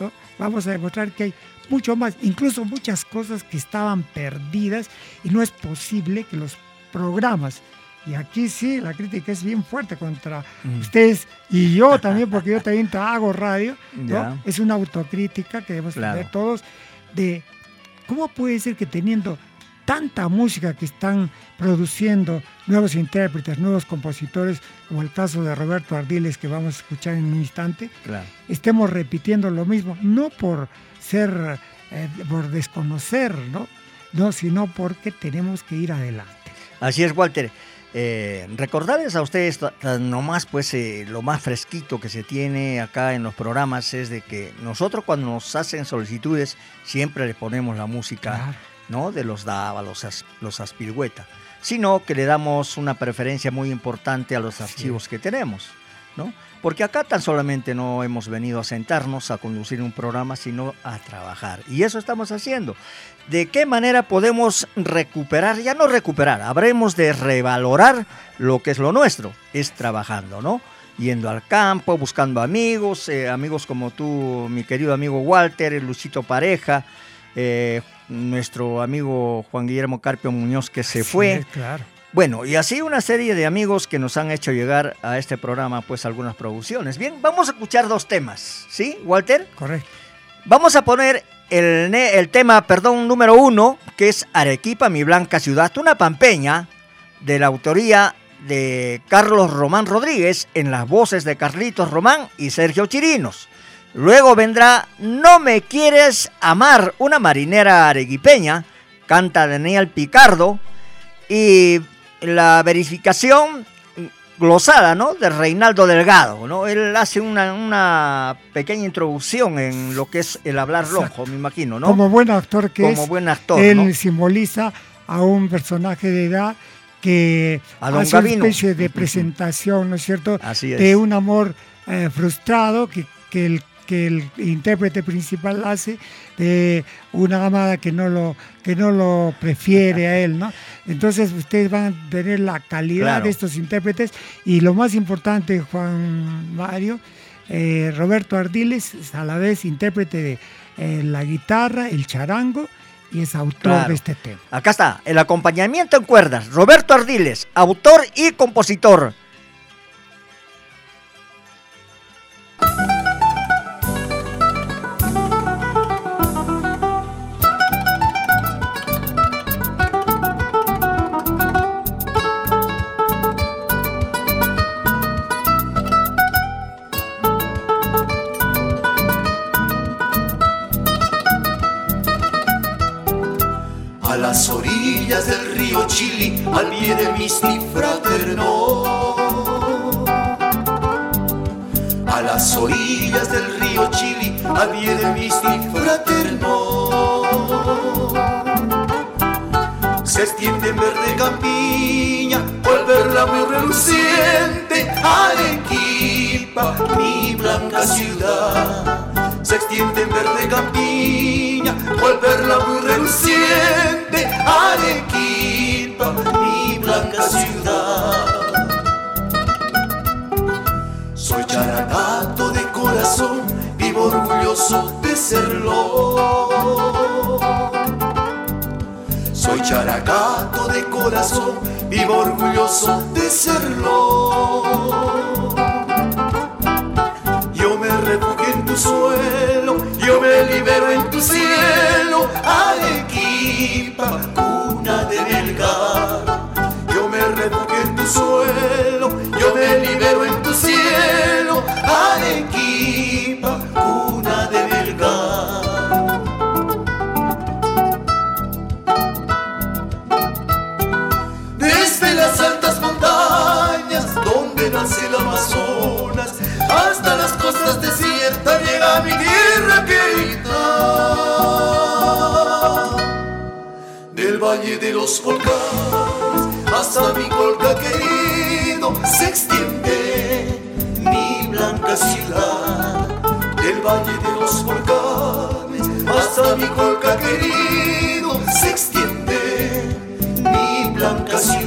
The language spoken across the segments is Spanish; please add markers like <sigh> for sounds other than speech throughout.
¿no? vamos a demostrar que hay mucho más, incluso muchas cosas que estaban perdidas y no es posible que los programas y aquí sí, la crítica es bien fuerte contra Mm. ustedes y yo <laughs> también, porque yo también hago radio. Es una autocrítica que debemos Claro. tener todos de cómo puede ser que teniendo tanta música que están produciendo nuevos intérpretes, nuevos compositores, como el caso de Roberto Ardiles que vamos a escuchar en un instante, Claro. estemos repitiendo lo mismo, no por ser, eh, por desconocer, ¿no? No, sino porque tenemos que ir adelante. Así es, Walter. Eh, recordarles a ustedes nomás pues eh, lo más fresquito que se tiene acá en los programas es de que nosotros cuando nos hacen solicitudes siempre le ponemos la música Claro. ¿No? de los Dava, los, los sino que le damos una preferencia muy importante a los archivos que tenemos, ¿no? Porque acá tan solamente no hemos venido a sentarnos a conducir un programa, sino a trabajar. Y eso estamos haciendo. ¿De qué manera podemos recuperar? Ya no recuperar, habremos de revalorar lo que es lo nuestro, es trabajando, ¿no? Yendo al campo, buscando amigos, eh, amigos como tú, mi querido amigo Walter, Luchito Pareja, eh, nuestro amigo Juan Guillermo Carpio Muñoz que se Sí, fue. claro. Bueno, y así una serie de amigos que nos han hecho llegar a este programa, pues algunas producciones. Bien, vamos a escuchar dos temas, ¿sí, Walter? Correcto. Vamos a poner el, el tema, perdón, número uno, que es Arequipa, mi blanca ciudad, una pampeña de la autoría de Carlos Román Rodríguez en las voces de Carlitos Román y Sergio Chirinos. Luego vendrá No me quieres amar, una marinera arequipeña, canta Daniel Picardo y la verificación glosada, ¿no? De Reinaldo Delgado, ¿no? Él hace una, una pequeña introducción en lo que es el hablar rojo, me imagino, ¿no? Como buen actor que Como es, buen actor, él ¿no? simboliza a un personaje de edad que A don hace una especie de presentación, ¿no es cierto?, Así es. de un amor eh, frustrado que, que el que el intérprete principal hace de una amada que no lo que no lo prefiere a él, ¿no? Entonces ustedes van a tener la calidad Claro. de estos intérpretes y lo más importante, Juan Mario, eh, Roberto Ardiles es a la vez intérprete de eh, la guitarra, el charango y es autor Claro. de este tema. Acá está, el acompañamiento en cuerdas, Roberto Ardiles, autor y compositor. Chili, al pie del Misti Fraterno. A las orillas del río Chili, al pie del Misti Fraterno. Se extiende en verde campiña, al verla muy reluciente, Arequipa, mi blanca ciudad se extiende en verde campiña, al verla muy reluciente, Arequipa, Soy charagato de corazón, vivo orgulloso de serlo. Yo me refugio en tu suelo, yo me libero en tu cielo, Arequipa, cuna de Melgar. Costas desiertas llega mi tierra querida. Del valle de los volcanes hasta mi colca querido se extiende mi blanca ciudad. Del valle de los volcanes hasta mi colca querido se extiende mi blanca ciudad.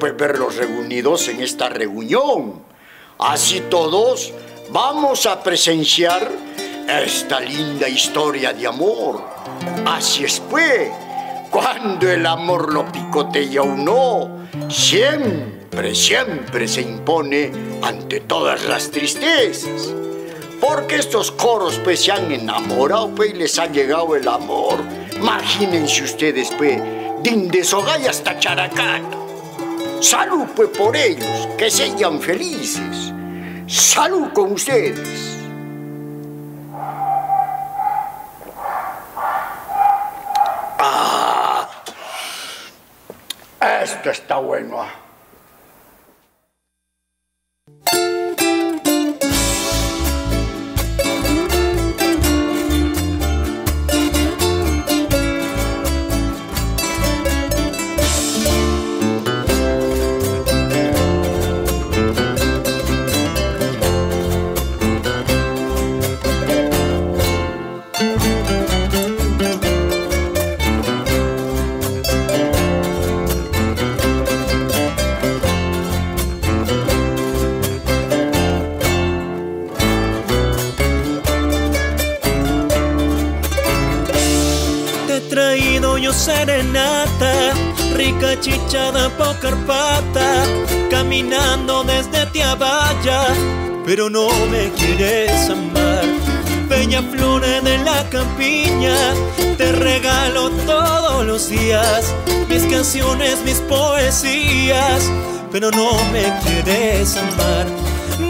Pues verlos reunidos en esta reunión. Así todos vamos a presenciar esta linda historia de amor. Así es pues, cuando el amor lo picotea uno, siempre, siempre se impone ante todas las tristezas. Porque estos coros pues se han enamorado pues y les ha llegado el amor. Imagínense ustedes pues, de Sogay hasta Characato. Salud pues por ellos, que sean felices. Salud con ustedes. Ah, esto está bueno. Rica chichada por Carpata, caminando desde Tiabaya, pero no me quieres amar. Bella flores de la campiña, te regalo todos los días mis canciones, mis poesías, pero no me quieres amar.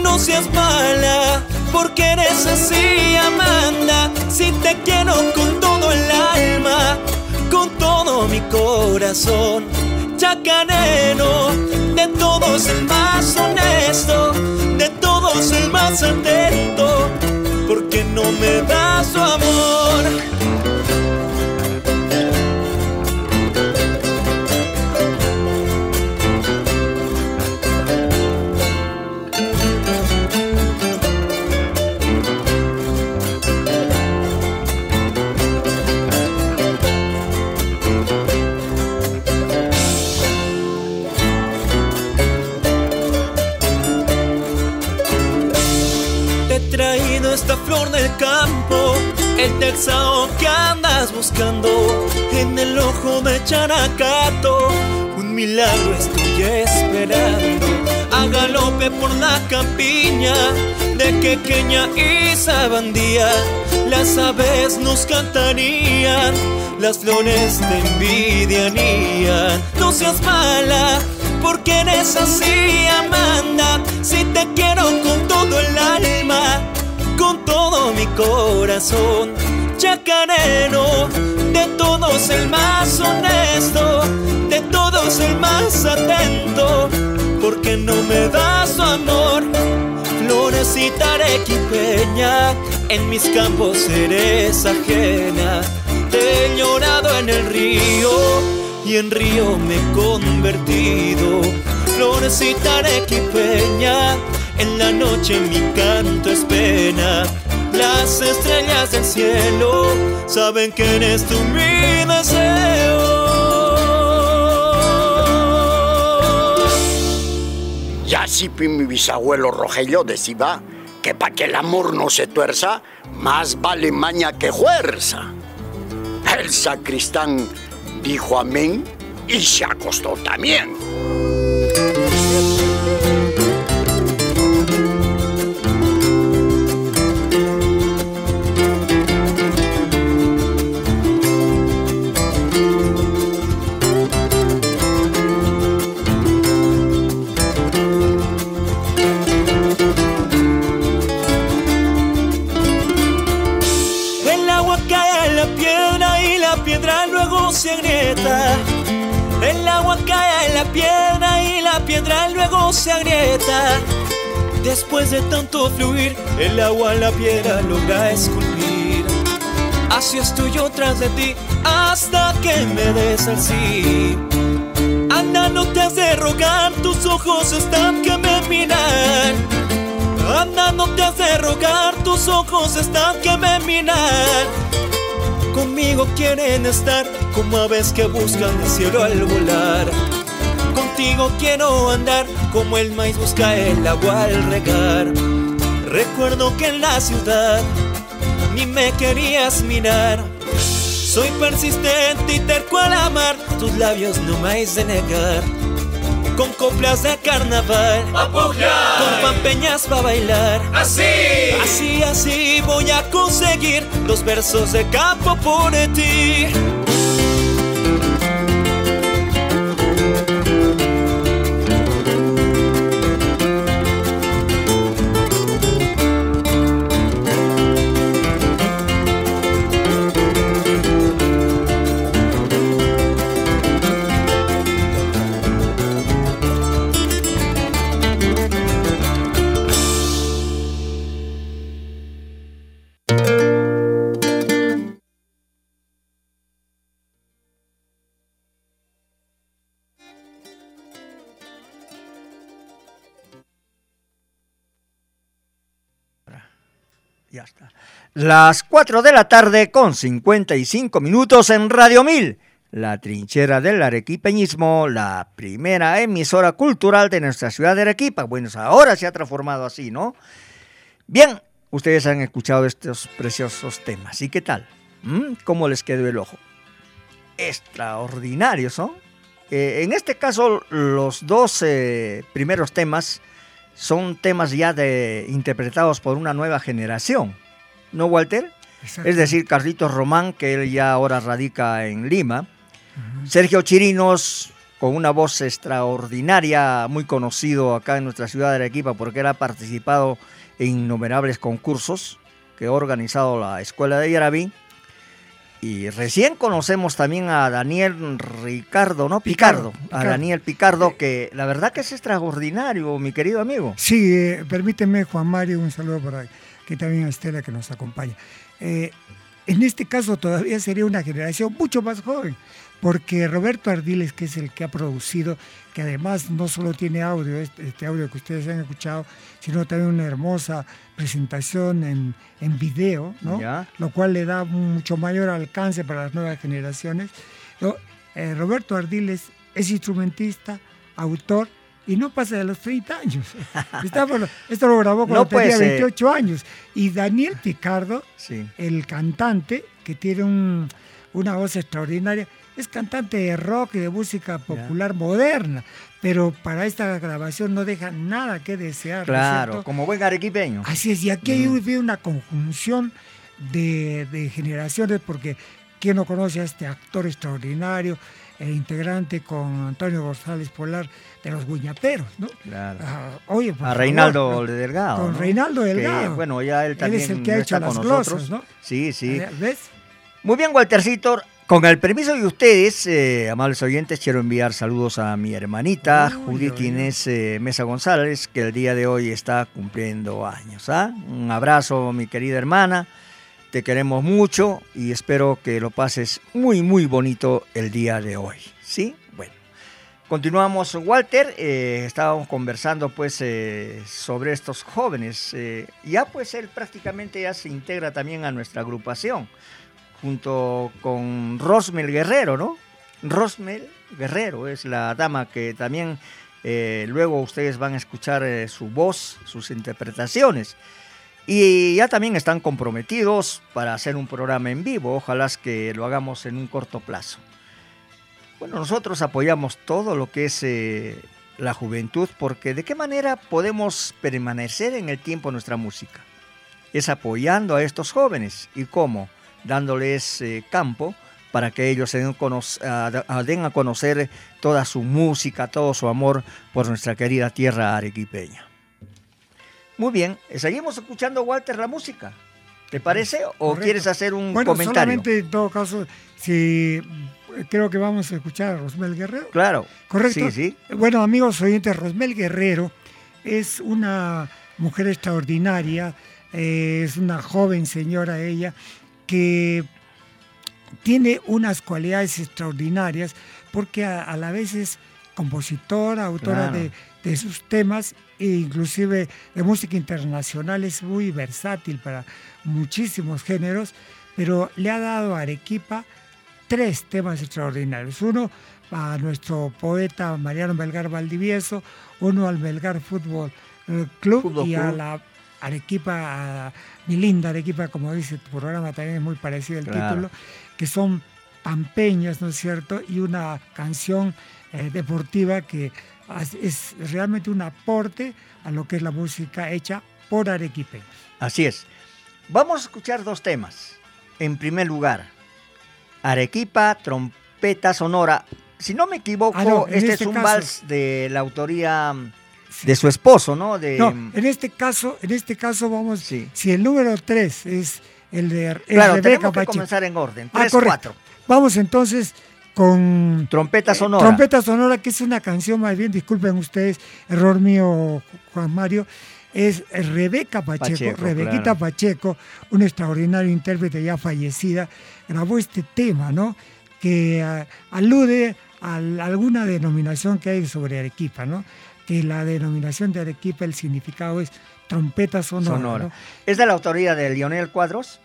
No seas mala, porque eres así, Amanda. Si te quiero con todo el alma, con todo mi corazón. Chacanero, de todos el más honesto, de todos el más atento, porque no me das su amor. El texao que andas buscando en el ojo de Characato. Un milagro estoy esperando a galope por la campiña de Quequeña y Sabandía. Las aves nos cantarían, las flores te envidiarían. No seas mala, porque eres así, Amanda. Si te quiero con todo el alma, con todo mi corazón. Chacarero, de todos el más honesto, de todos el más atento, porque no me das su amor. Florecita arequipeña, en mis campos eres ajena. Te He llorado en el río y en río me he convertido. Florecita arequipeña, en la noche mi canto es pena. Las estrellas del cielo saben que eres tú mi deseo. Y así mi bisabuelo Rogelio decía que para que el amor no se tuerza, más vale maña que fuerza. El sacristán dijo amén y se acostó también. Se agrieta. Después de tanto fluir, el agua la piedra logra esculpir. Así estoy yo tras de ti hasta que me des el sí. Anda, no te has de rogar, tus ojos están que me miran. Anda, no te has de rogar, tus ojos están que me miran. Conmigo quieren estar como aves que buscan el cielo al volar. Contigo quiero andar como el maíz busca el agua al regar. Recuerdo que en la ciudad ni me querías mirar. Soy persistente y terco al amar, tus labios no me de negar. Con coplas de carnaval, con pampeñas para bailar. Así. Así, así voy a conseguir los versos de campo por ti. Las 4 de la tarde con 55 minutos en Radio 1000, la trinchera del arequipeñismo, la primera emisora cultural de nuestra ciudad de Arequipa. Bueno, ahora se ha transformado así, ¿no? Bien, ustedes han escuchado estos preciosos temas. ¿Y qué tal? ¿Mm? ¿Cómo les quedó el ojo? Extraordinarios, ¿no? Eh, en este caso, los dos eh, primeros temas son temas ya de, interpretados por una nueva generación, ¿no, Walter? Exacto. Es decir, Carlitos Román, que él ya ahora radica en Lima, Sergio Chirinos, con una voz extraordinaria, muy conocido acá en nuestra ciudad de Arequipa, porque él ha participado en innumerables concursos que ha organizado la Escuela de Yarabí. Y recién conocemos también a Daniel Ricardo, ¿no? Picardo. Picardo, A. Daniel Picardo, que la verdad que es extraordinario, mi querido amigo. Sí, eh, permíteme, Juan Mario, un saludo para que también a Estela que nos acompaña. Eh, en este caso todavía sería una generación mucho más joven, porque Roberto Ardiles, que es el que ha producido, que además no solo tiene audio, este, este audio que ustedes han escuchado, sino también una hermosa presentación en, en video, ¿no? Ya. lo cual le da mucho mayor alcance para las nuevas generaciones. Eh, Roberto Ardiles es instrumentista, autor, y no pasa de los 30 años. <laughs> Esto lo grabó cuando No tenía ser. 28 años. Y Daniel Picardo, Sí. el cantante, que tiene un- una voz extraordinaria, es cantante de rock y de música popular moderna, pero para esta grabación no deja nada que desear. ¿no es Claro, cierto? como buen arequipeño. Así es, y aquí hay habido una conjunción de, de generaciones, porque ¿quién no conoce a este actor extraordinario, el integrante con Antonio González Polar de los Guiñaperos, ¿no? Claro. Ah, oye, a Reinaldo. Delgado. Con ¿no? Reinaldo Que, Delgado. bueno, ya él Él también es el que ha hecho las con glosas. ¿no? Sí, sí. ¿Ves? Muy bien, Waltercito. Con el permiso de ustedes, eh, amables oyentes, quiero enviar saludos a mi hermanita Judith. Inés eh, Mesa González, que el día de hoy está cumpliendo años. ¿ah? Un abrazo, mi querida hermana. Te queremos mucho y espero que lo pases muy, muy bonito el día de hoy. ¿Sí? Bueno. Continuamos, Walter. Eh, estábamos conversando pues eh, sobre estos jóvenes. Eh, ya pues él prácticamente ya se integra también a nuestra agrupación, junto con Rosmel Guerrero, ¿no? Rosmel Guerrero es la dama que también luego ustedes van a escuchar su voz, sus interpretaciones. Y ya también están comprometidos para hacer un programa en vivo, ojalá que lo hagamos en un corto plazo. Bueno, nosotros apoyamos todo lo que es eh, la juventud porque de qué manera podemos permanecer en el tiempo nuestra música. Es apoyando a estos jóvenes y cómo, dándoles eh, campo para que ellos den, den a conocer toda su música, todo su amor por nuestra querida tierra arequipeña. Muy bien, seguimos escuchando, Walter, la música. ¿Te parece? ¿O quieres hacer un bueno, comentario? Solamente en todo caso, si creo que vamos a escuchar a Rosmel Guerrero. Claro. ¿Correcto? Sí, sí. Bueno, amigos oyentes, Rosmel Guerrero es una mujer extraordinaria, eh, es una joven señora ella, que tiene unas cualidades extraordinarias porque a, la vez es compositora, autora de, de sus temas inclusive de música internacional, es muy versátil para muchísimos géneros, pero le ha dado a Arequipa tres temas extraordinarios. Uno a nuestro poeta Mariano Melgar Valdivieso, uno al Melgar Fútbol eh, Club y a la Arequipa, a mi linda Arequipa, como dice tu programa, también es muy parecido el título, que son pampeñas, ¿no es cierto? Y una canción eh, deportiva que es realmente un aporte a lo que es la música hecha por arequipeños. Así es. Vamos a escuchar dos temas. En primer lugar, Arequipa, trompeta sonora. Si no me equivoco, ah, este, es este un vals de la autoría de su esposo, ¿no? De... No, en este caso, en este caso vamos, si el número 3 es el de claro, Rebeca tenemos que comenzar en orden. 3, ah, 4. Vamos entonces con Trompeta Sonora. Trompeta Sonora, que es una canción más bien, disculpen ustedes, error mío, Juan Mario, es Rebeca Pacheco, Rebequita Pacheco, un extraordinario intérprete ya fallecida, grabó este tema, ¿no? Que ah, alude a, alguna denominación que hay sobre Arequipa, ¿no? Que la denominación de Arequipa, el significado es trompeta sonora. ¿Es de la autoría de Lionel Cuadros?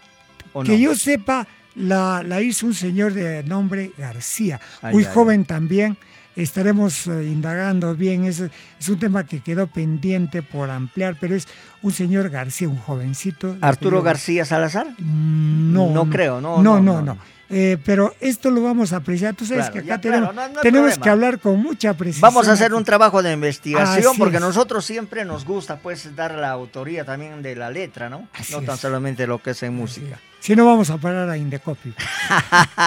que yo sepa, la, hizo un señor de nombre García, muy joven también. Estaremos eh, indagando bien, es, es un tema que quedó pendiente por ampliar, pero es un señor García, un jovencito. ¿Arturo García Salazar? Mm, no. No creo, no. No, no, no. Eh, pero esto lo vamos a apreciar. Tú sabes que acá tenemos, que hablar con mucha precisión. Vamos a hacer un trabajo de investigación porque nosotros siempre nos gusta pues dar la autoría también de la letra, ¿no? no tan solamente lo que es en música. Si no, vamos a parar a Indecopy.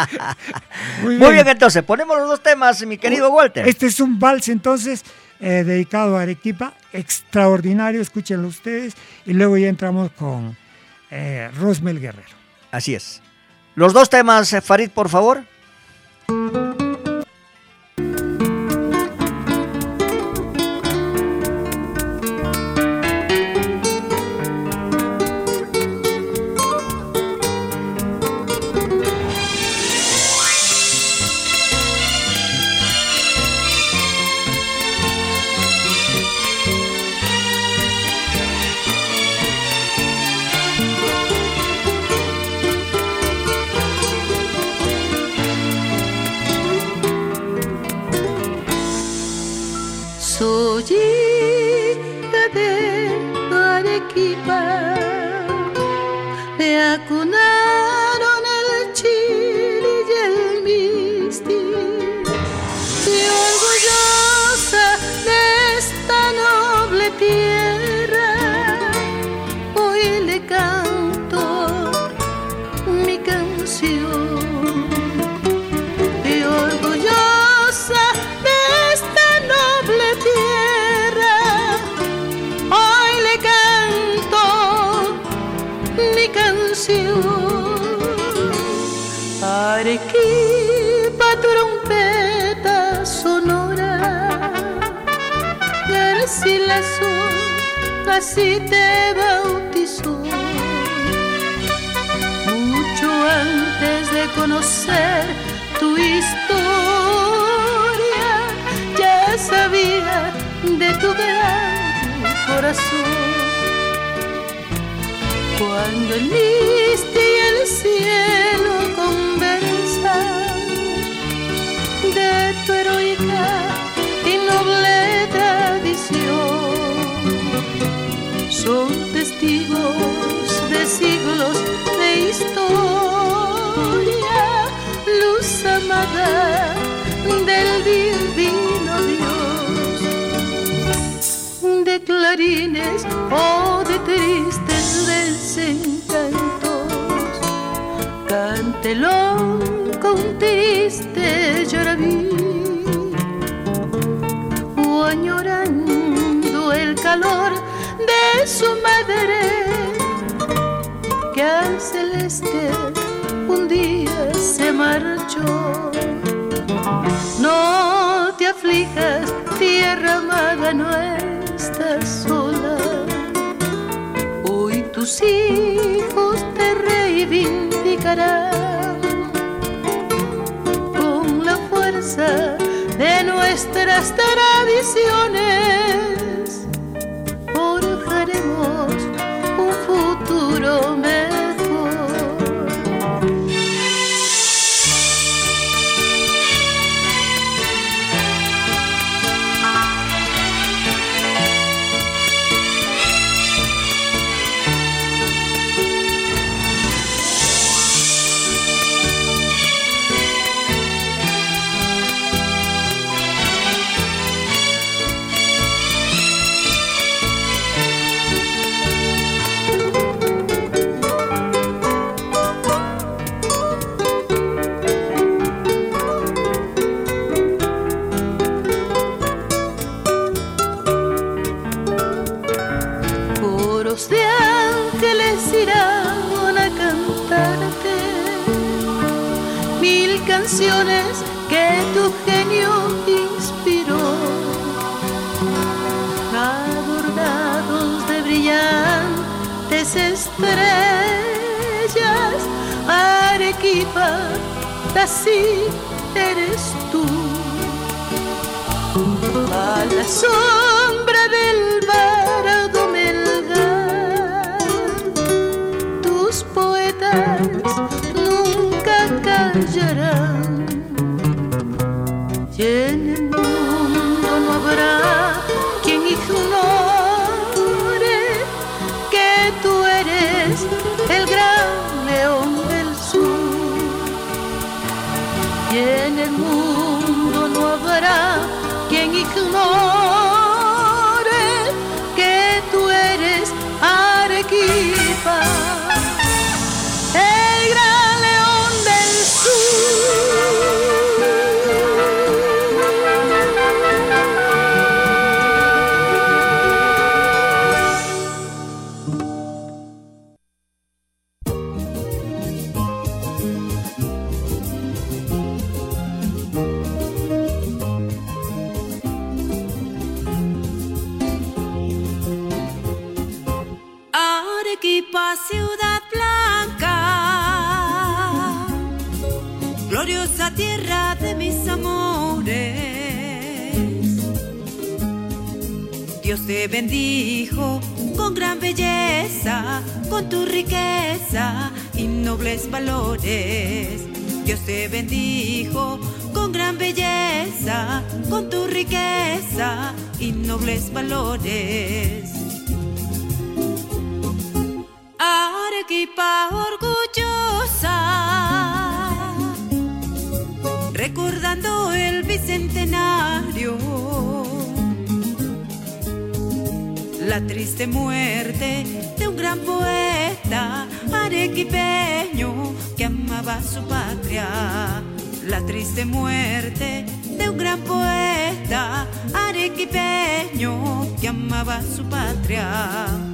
<laughs> Muy, bien. entonces, ponemos los dos temas, mi querido Walter. Este es un vals, entonces, eh, dedicado a Arequipa, extraordinario, escúchenlo ustedes, y luego ya entramos con eh, Rosmel Guerrero. Así es. Los dos temas, eh, Farid, por favor. なくな así te bautizó. antes de conocer tu historia, ya sabía de tu gran corazón. Cuando el miste y el cielo conversan de tu heroica y noble tradición, son testigos de siglos de historia, luz amada del divino Dios, de clarines o de tristes desencantos, cántelo con triste lloraví, al celeste un día se marchó. No te aflijas, tierra amada, no estás sola. Hoy tus hijos te reivindicarán con la fuerza de nuestras tradiciones. Estrellas, Arequipa, así eres tú. A la tierra de mis amores. Dios te bendijo con gran belleza, con tu riqueza y nobles valores. Dios te bendijo con gran belleza, con tu riqueza y nobles valores. Arequipa orgullosa, el bicentenario, la triste muerte de un gran poeta arequipeño que amaba su patria. La triste muerte de un gran poeta arequipeño que amaba su patria.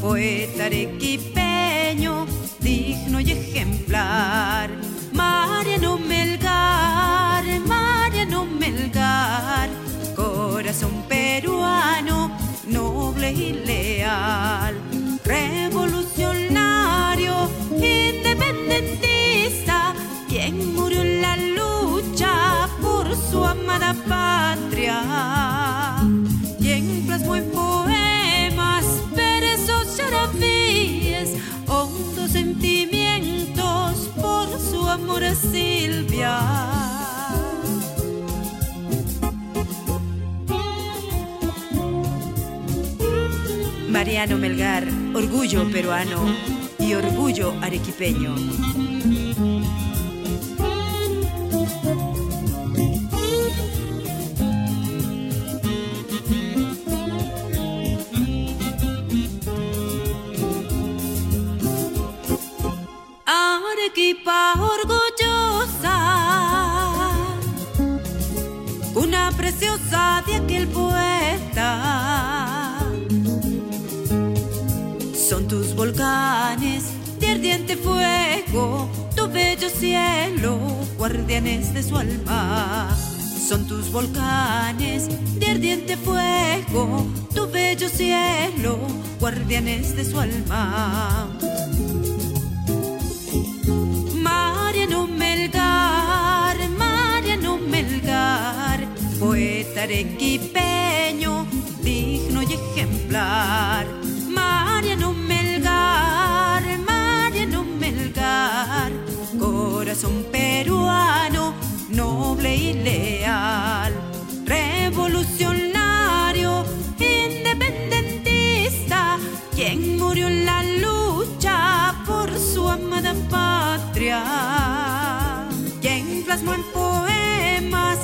Poeta tarequipeño, digno y ejemplar. Mariano Melgar, Mariano Melgar, corazón peruano, noble y leal. Silvia. Mariano Melgar, orgullo peruano y orgullo arequipeño. Arequipa orgullosa, una preciosa de aquel poeta. Son tus volcanes de ardiente fuego, tu bello cielo, guardianes de su alma. Son tus volcanes de ardiente fuego, tu bello cielo, guardianes de su alma. Melgar, Mariano Melgar, poeta arequipeño, digno y ejemplar. Mariano Melgar, Mariano Melgar, corazón peruano, noble y leal, revolucionario, independentista, quien murió en la lucha por su amada patria, plasmó en poemas,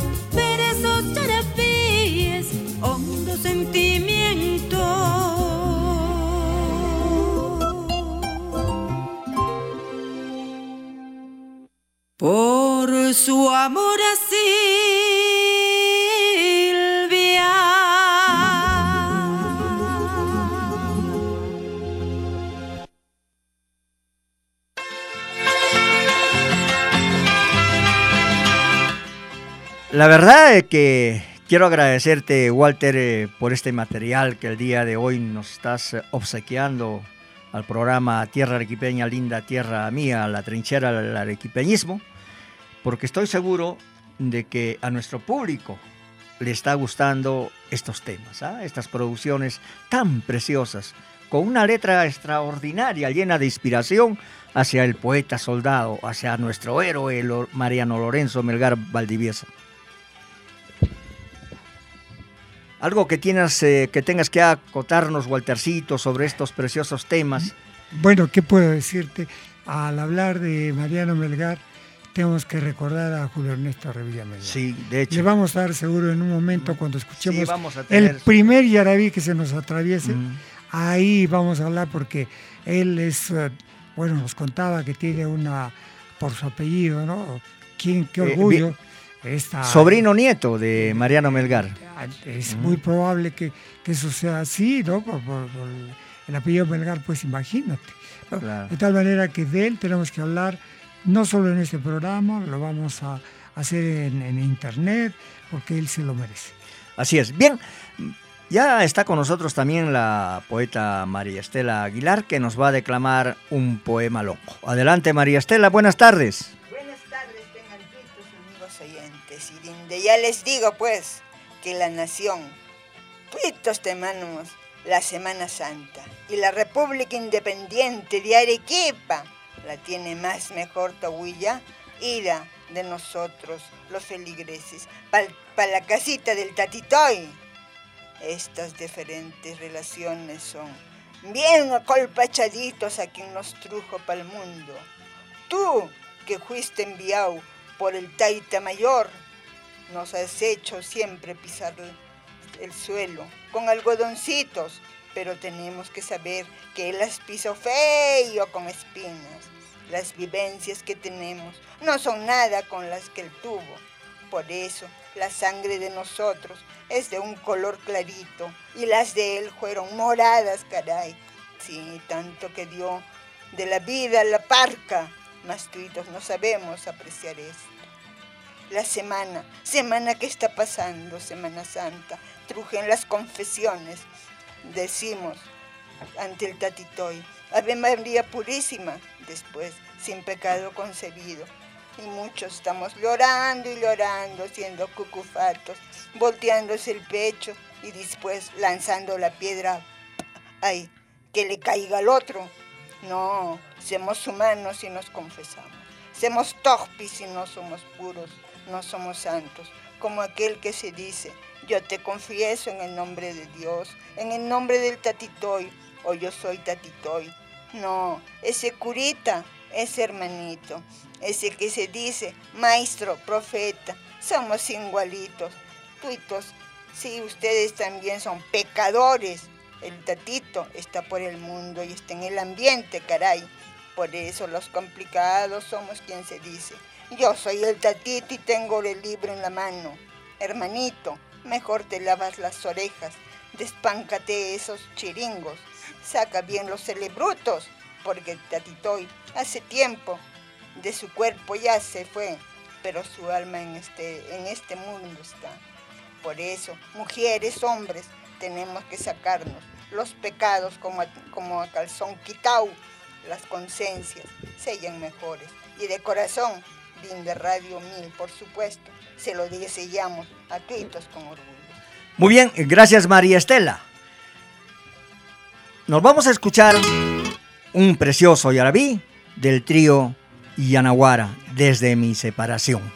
La verdad es que quiero agradecerte, Walter, eh, por este material que el día de hoy nos estás obsequiando al programa Tierra Arequipeña, Linda Tierra Mía, la trinchera del arequipeñismo, porque estoy seguro de que a nuestro público le está gustando estos temas, ¿ah? estas producciones tan preciosas, con una letra extraordinaria, llena de inspiración hacia el poeta soldado, hacia nuestro héroe Mariano Lorenzo Melgar Valdivieso. Algo que, tienes, eh, que tengas que acotarnos, Waltercito, sobre estos preciosos temas. Bueno, ¿qué puedo decirte? Al hablar de Mariano Melgar, tenemos que recordar a Julio Ernesto Revilla Melgar. Sí, de hecho. Le vamos a dar seguro en un momento cuando escuchemos Sí, vamos a tener- el primer yarabí que se nos atraviese. Mm. Ahí vamos a hablar porque él es, eh, bueno, nos contaba que tiene una, por su apellido, ¿no? ¿Quién, qué Eh, orgullo. Esta- Sobrino nieto de Mariano Melgar. Es muy probable que, que eso sea así, ¿no? Por, por- por el apellido Melgar, pues imagínate. ¿no? Claro. De tal manera que de él tenemos que hablar no solo en este programa, lo vamos a hacer en, en internet, porque él se lo merece. Así es. Bien, ya está con nosotros también la poeta María Estela Aguilar, que nos va a declamar un poema loco. Adelante, María Estela. Buenas tardes, ya les digo, pues, que la nación, tuitos temanamos la Semana Santa y la República Independiente de Arequipa la tiene más mejor Tahuilla, ira de nosotros, los feligreses, para la casita del Tatitoy. Estas diferentes relaciones son bien acolpachaditos a quien nos trujo para el mundo. Tú, que fuiste enviado por el Taita Mayor, nos has hecho siempre pisar el- el suelo con algodoncitos, pero tenemos que saber que él las pisó feo con espinas. Las vivencias que tenemos no son nada con las que él tuvo. Por eso la sangre de nosotros es de un color clarito y las de él fueron moradas, caray. Sí, tanto que dio de la vida la parca, mas no sabemos apreciar esto. La semana, semana que está pasando, Semana Santa, trujen las confesiones, decimos ante el tatitoy, Ave María Purísima, después, sin pecado concebido. Y muchos estamos llorando y llorando, siendo cucufatos, volteándose el pecho y después lanzando la piedra, ay, que le caiga al otro. No, somos humanos y nos confesamos. Somos torpes y no somos puros, no somos santos, como aquel que se dice, yo te confieso en el nombre de Dios, en el nombre del tatitoy, o yo soy tatitoy. No, ese curita, ese hermanito, ese que se dice maestro, profeta, somos igualitos, tuitos, sí, ustedes también son pecadores. El tatito está por el mundo y está en el ambiente, caray. Por eso los complicados somos quien se dice. Yo soy el tatito y tengo el libro en la mano. Hermanito, mejor te lavas las orejas, despáncate esos chiringos, saca bien los celebrutos, porque el tatitoy hace tiempo de su cuerpo ya se fue, pero su alma en este, en este mundo está. Por eso, mujeres, hombres, tenemos que sacarnos los pecados como a, como a calzón quitau, las conciencias, sellan mejores. Y de corazón, bien de Radio Mil, por supuesto, se lo deseamos a todos con orgullo. Muy bien, gracias María Estela. Nos vamos a escuchar un precioso yarabí del trío Yanaguara desde mi separación.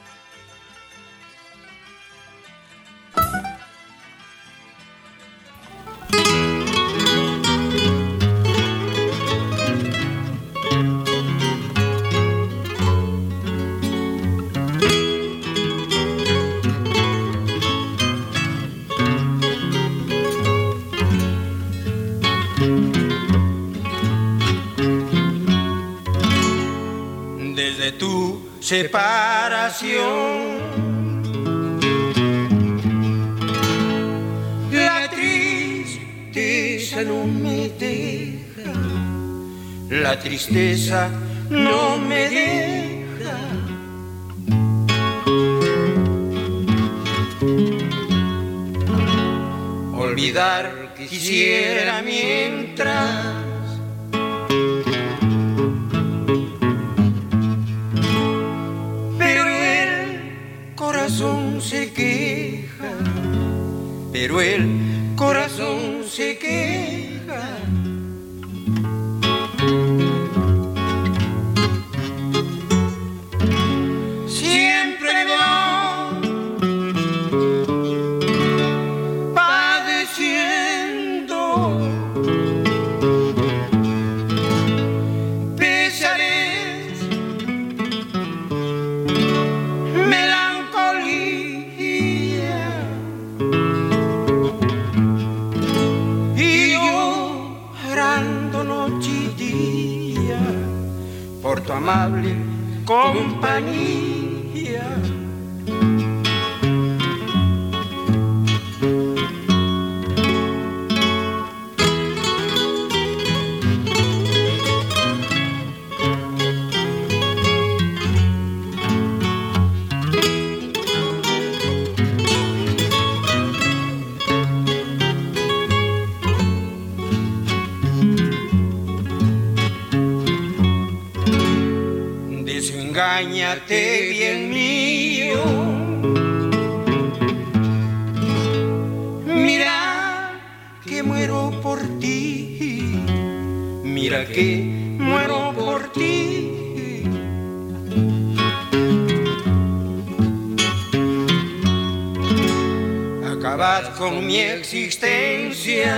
Separación. La tristeza no me deja, la tristeza no me deja. Olvidar quisiera mientras corazón se queja, pero el corazón se queja. Amable compañía. Desengáñate bien mío. Mira que muero por ti. Mira que muero por ti. Acabad con mi existencia.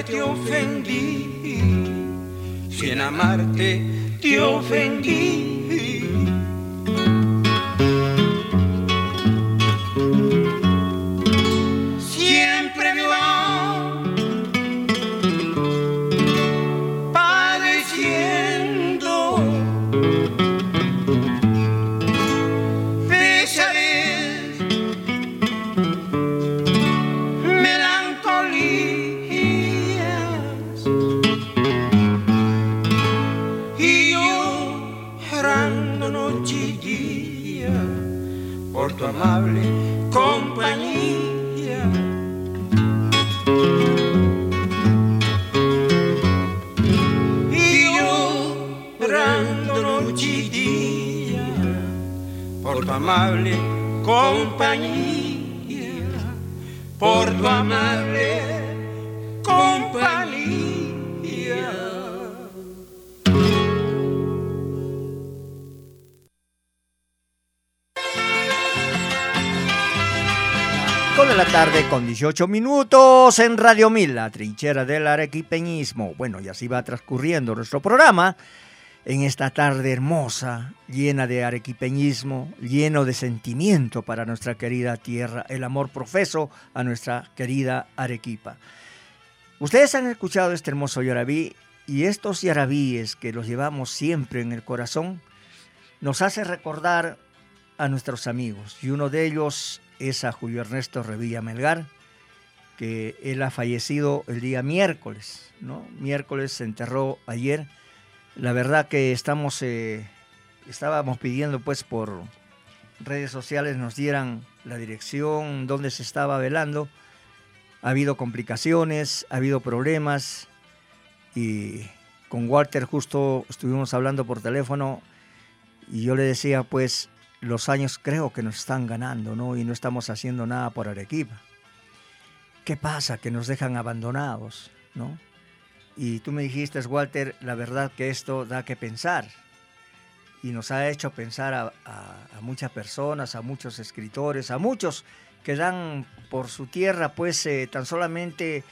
Amarte te ofendí, si en amarte te ofendí. 18 minutos en Radio Mil, la trinchera del arequipeñismo. Bueno, y así va transcurriendo nuestro programa en esta tarde hermosa, llena de arequipeñismo, lleno de sentimiento para nuestra querida tierra, el amor profeso a nuestra querida Arequipa. Ustedes han escuchado este hermoso yarabí y estos yarabíes que los llevamos siempre en el corazón nos hace recordar a nuestros amigos y uno de ellos es a Julio Ernesto Revilla Melgar, que él ha fallecido el día miércoles, ¿no? Miércoles se enterró ayer. La verdad que estamos, eh, estábamos pidiendo pues por redes sociales nos dieran la dirección donde se estaba velando. Ha habido complicaciones, ha habido problemas y con Walter justo estuvimos hablando por teléfono y yo le decía pues los años creo que nos están ganando, ¿no? Y no estamos haciendo nada por Arequipa. ¿Qué pasa? Que nos dejan abandonados, ¿no? Y tú me dijiste, Walter, la verdad que esto da que pensar. Y nos ha hecho pensar a, muchas personas, a muchos escritores, a muchos que dan por su tierra, pues, eh, tan solamente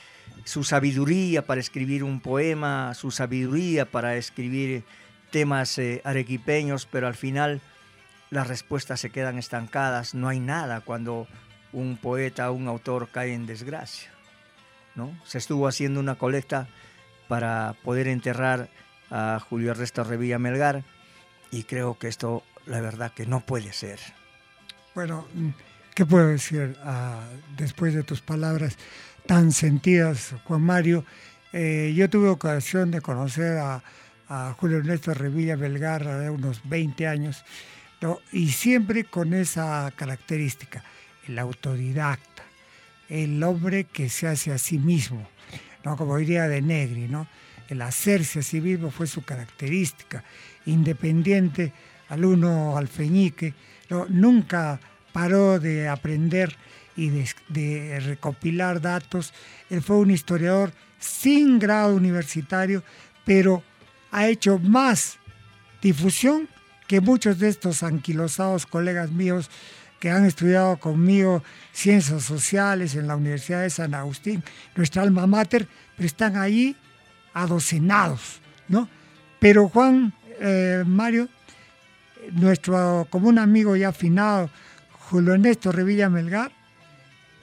su sabiduría para escribir un poema, su sabiduría para escribir temas eh, arequipeños, pero al final las respuestas se quedan estancadas, no hay nada cuando un poeta, un autor cae en desgracia. ¿no? Se estuvo haciendo una colecta para poder enterrar a Julio Ernesto Revilla Melgar y creo que esto, la verdad, que no puede ser. Bueno, ¿qué puedo decir ah, después de tus palabras tan sentidas, Juan Mario? Eh, yo tuve ocasión de conocer a, Julio Ernesto Revilla Melgar hace unos 20 años y siempre con esa característica, el autodidacta, el hombre que se hace a sí mismo, ¿no? como diría de Negri, ¿no? el hacerse a sí mismo fue su característica, independiente al uno alfeñique, ¿no? nunca paró de aprender y de, de, recopilar datos. Él fue un historiador sin grado universitario, pero ha hecho más difusión que muchos de estos anquilosados colegas míos que han estudiado conmigo ciencias sociales en la Universidad de San Agustín, nuestra alma mater, pero están ahí adocenados, ¿no? Pero Juan eh, Mario, nuestro común amigo ya afinado, Julio Ernesto Revilla Melgar,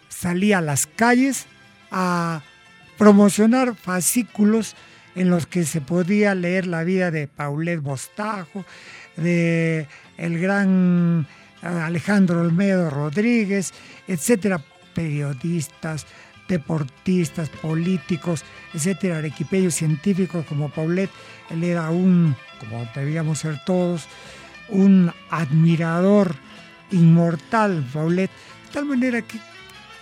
salía a las calles a promocionar fascículos en los que se podía leer la vida de Paulet Bostajo, de el gran Alejandro Olmedo Rodríguez, etcétera, periodistas, deportistas, políticos, etcétera, arequipeños científicos como Paulet, él era un, como debíamos ser todos, un admirador inmortal, Paulet, de tal manera que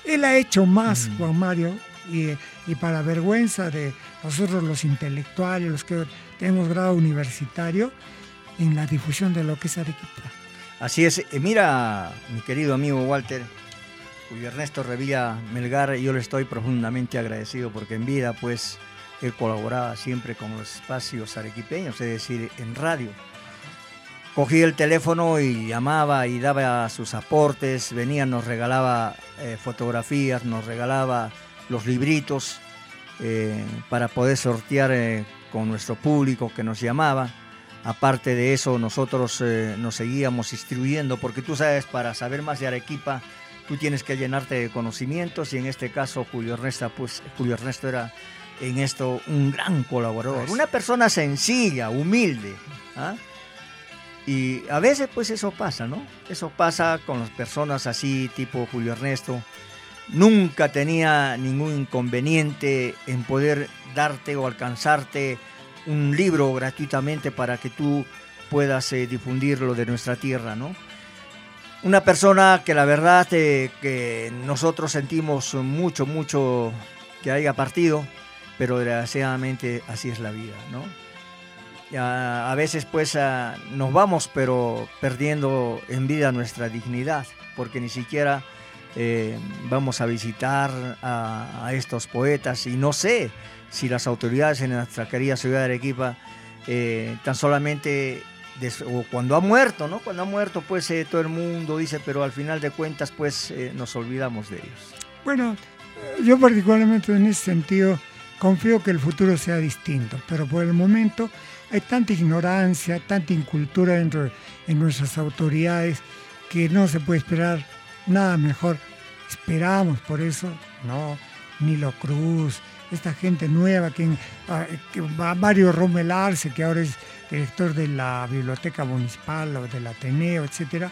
él ha hecho más, mm. Juan Mario, y, y, para vergüenza de nosotros los intelectuales, los que tenemos grado universitario, en la difusión de lo que es Arequipa. Así es. Eh, mira, mi querido amigo Walter, Julio Ernesto Revilla Melgar, yo le estoy profundamente agradecido porque en vida, pues, él colaboraba siempre con los espacios arequipeños, es decir, en radio. Cogía el teléfono y llamaba y daba sus aportes, venía, nos regalaba eh, fotografías, nos regalaba los libritos eh, para poder sortear con nuestro público que nos llamaba. Aparte de eso, nosotros eh, nos seguíamos instruyendo, porque tú sabes, para saber más de Arequipa, tú tienes que llenarte de conocimientos y en este caso Julio Ernesto, pues, Julio Ernesto era en esto un gran colaborador, una persona sencilla, humilde. ¿ah? Y a veces pues eso pasa, ¿no? Eso pasa con las personas así, tipo Julio Ernesto. Nunca tenía ningún inconveniente en poder darte o alcanzarte un libro gratuitamente para que tú puedas eh, difundirlo de nuestra tierra, ¿no? Una persona que la verdad eh, que nosotros sentimos mucho, mucho que haya partido, pero desgraciadamente así es la vida, ¿no? A, veces pues nos vamos, pero perdiendo en vida nuestra dignidad, porque ni siquiera eh, vamos a visitar a, a estos poetas y no sé, si las autoridades en nuestra querida ciudad de Arequipa eh, tan solamente o cuando ha muerto, ¿no? Cuando ha muerto, pues eh, todo el mundo dice, pero al final de cuentas, pues eh, nos olvidamos de ellos. Bueno, yo particularmente en ese sentido confío que el futuro sea distinto, pero por el momento hay tanta ignorancia, tanta incultura dentro en nuestras autoridades que no se puede esperar nada mejor. Esperamos por eso, no, Nilo Cruz, esta gente nueva, que, ah, que Mario Rommel Arce, que ahora es director de la Biblioteca Municipal o del Ateneo, etcétera.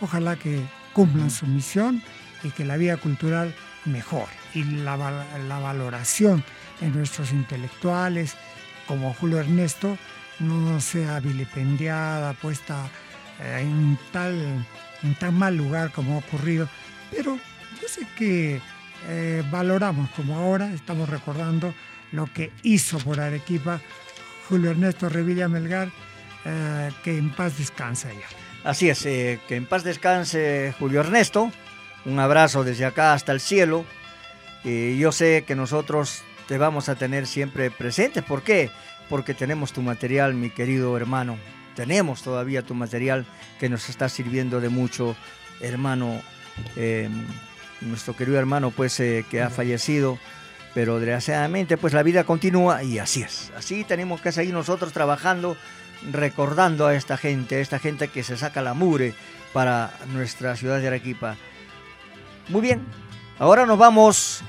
Ojalá que cumplan su misión y que la vida cultural mejore y la, la valoración en nuestros intelectuales, como Julio Ernesto, no sea vilipendiada, puesta eh, en, tal, en tan mal lugar como ha ocurrido. Pero yo sé que eh, valoramos, como ahora estamos recordando lo que hizo por Arequipa Julio Ernesto Revilla Melgar, eh, que en paz descanse allá. Así es, que en paz descanse Julio Ernesto. Un abrazo desde acá hasta el cielo. Y yo sé que nosotros te vamos a tener siempre presentes. ¿Por qué? Porque tenemos tu material, mi querido hermano. Tenemos todavía tu material que nos está sirviendo de mucho, hermano. Nuestro querido hermano, pues, eh, que ha fallecido. Pero desgraciadamente, pues la vida continúa y así es. Así tenemos que seguir nosotros trabajando, recordando a esta gente, a esta gente que se saca la mure para nuestra ciudad de Arequipa. Muy bien, ahora nos vamos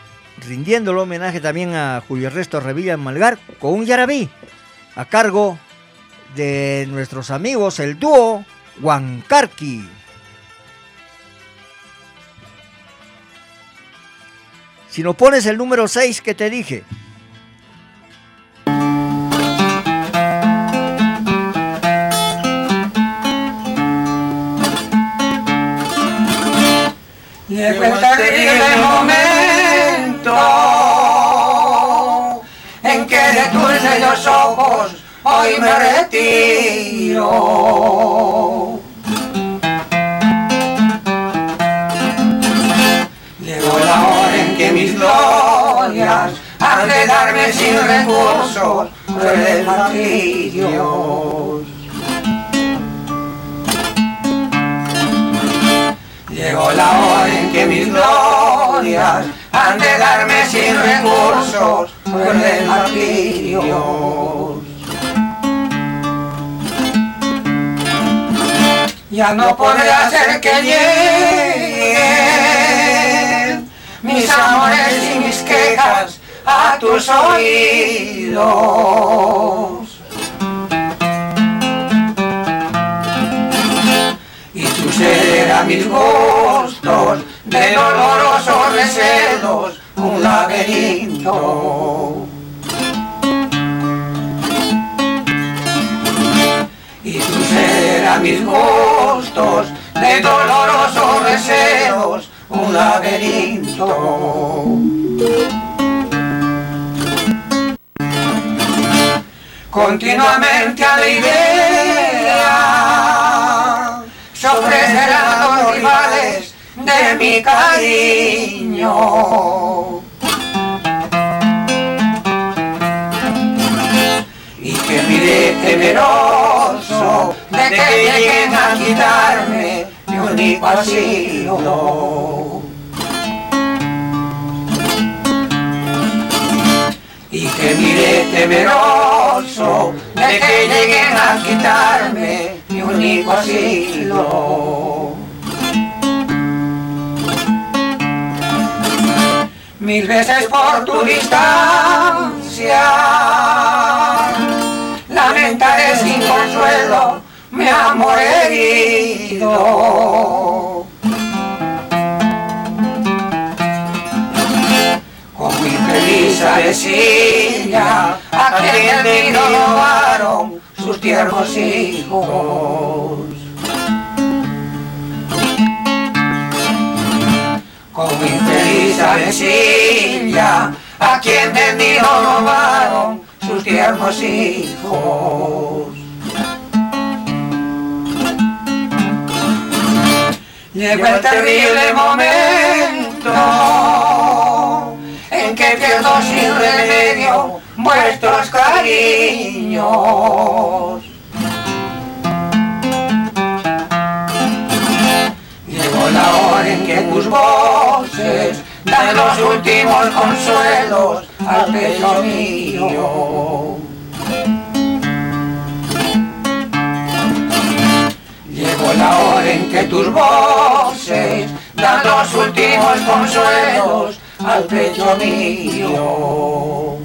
rindiendo el homenaje también a Julio Ernesto Revilla Malgar con un yarabí a cargo de nuestros amigos el dúo Huancarqui. Si no pones el número 6 que te dije. Llegó el terrible momento en que de tus bellos ojos hoy me retiro. Llegó la hora mis glorias han de darme sin recursos crueles martirios. Llegó la hora en que mis glorias han de darme sin recursos crueles martirios. Ya no podré hacer que lleguen mis amores y mis quejas a tus oídos. Y tú serás mis gustos de dolorosos recelos, un laberinto. Y tú mis gustos de dolorosos deseos, un laberinto. Continuamente a la idea se ofrecerán los rivales de mi cariño. Y que miré temeroso de que lleguen a quitarme mi único asilo. Que miré temeroso de que lleguen a quitarme mi único asilo. Mil veces por tu distancia lamentaré sin consuelo mi amor herido. Infeliz avecilla, a quien robaron sus tiernos hijos. Como infeliz avecilla, a quien no robaron sus tiernos hijos. Llegó el terrible momento metiendo sin remedio vuestros cariños. Llegó la hora en que tus voces dan los últimos consuelos al pecho mío. Llegó la hora en que tus voces dan los últimos consuelos al pecho mío.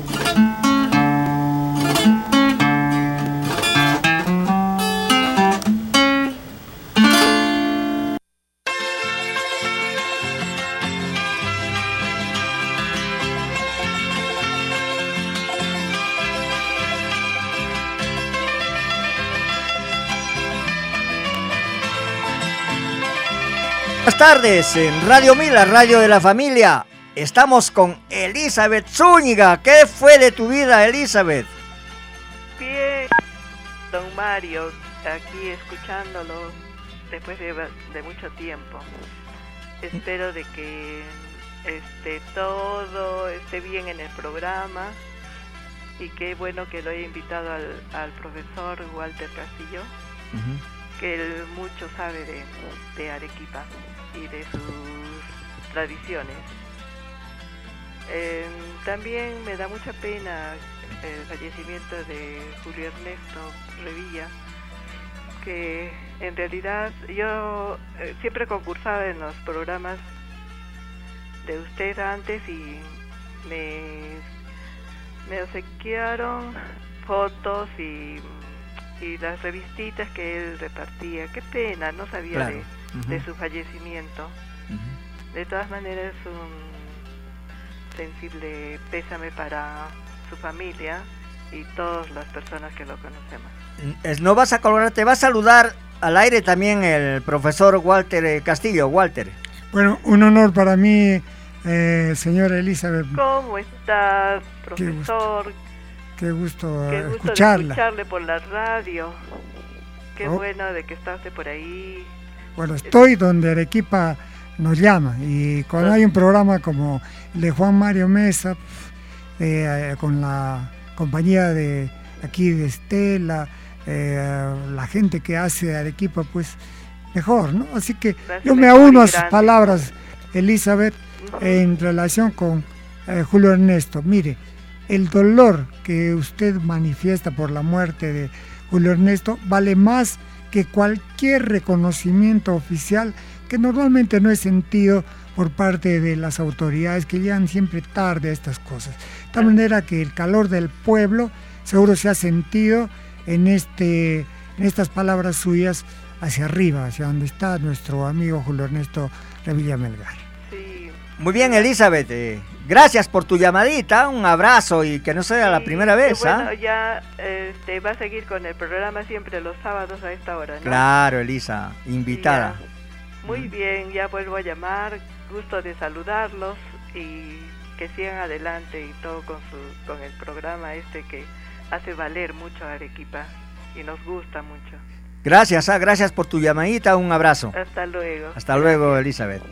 Buenas tardes en Radio Mila, Radio de la Familia. Estamos con Elizabeth Zúñiga. ¿Qué fue de tu vida, Elizabeth? Bien, don Mario, aquí escuchándolo después de, de mucho tiempo. Espero de que este, todo esté bien en el programa y qué bueno que lo haya invitado al, al profesor Walter Castillo, que él mucho sabe de, de Arequipa y de sus tradiciones. Eh, también me da mucha pena el fallecimiento de Julio Ernesto Revilla, que en realidad yo eh, siempre concursaba en los programas de usted antes y me, me obsequiaron fotos y, y las revistitas que él repartía. Qué pena, no sabía Claro. de, de su fallecimiento. De todas maneras, un sensible pésame para su familia y todas las personas que lo conocemos. Es- No vas a colgar, te va a saludar al aire también el profesor Walter eh, Castillo. Walter. Bueno, un honor para mí, eh, señora Elizabeth. ¿Cómo está, profesor? Qué gusto, Qué eh, gusto de escucharla. escucharle por la radio. Qué Oh. bueno de que está usted por ahí. Bueno, estoy donde Arequipa nos llama y cuando hay un programa como el de Juan Mario Mesa, eh, con la compañía de aquí de Estela, eh, la gente que hace de Arequipa, pues mejor, ¿no? Así que yo me auno a sus palabras, Elizabeth, en relación con eh, Julio Ernesto. Mire, el dolor que usted manifiesta por la muerte de Julio Ernesto vale más que cualquier reconocimiento oficial que normalmente no es sentido por parte de las autoridades que llegan siempre tarde a estas cosas. De tal manera que el calor del pueblo seguro se ha sentido en, este, en estas palabras suyas hacia arriba, hacia donde está nuestro amigo Julio Ernesto Revilla Melgar. Sí, Muy bien, Elizabeth. eh, gracias por tu llamadita. Un abrazo y que no sea la primera vez. ¿ah? Bueno, ya este, va a seguir con el programa siempre los sábados a esta hora, ¿no? Claro, Elisa, invitada. Ya. Muy bien, ya vuelvo a llamar. Gusto de saludarlos y que sigan adelante y todo con, su, con el programa este que hace valer mucho a Arequipa y nos gusta mucho. Gracias, ah, gracias por tu llamadita. Un abrazo. Hasta luego. Hasta luego, Elizabeth.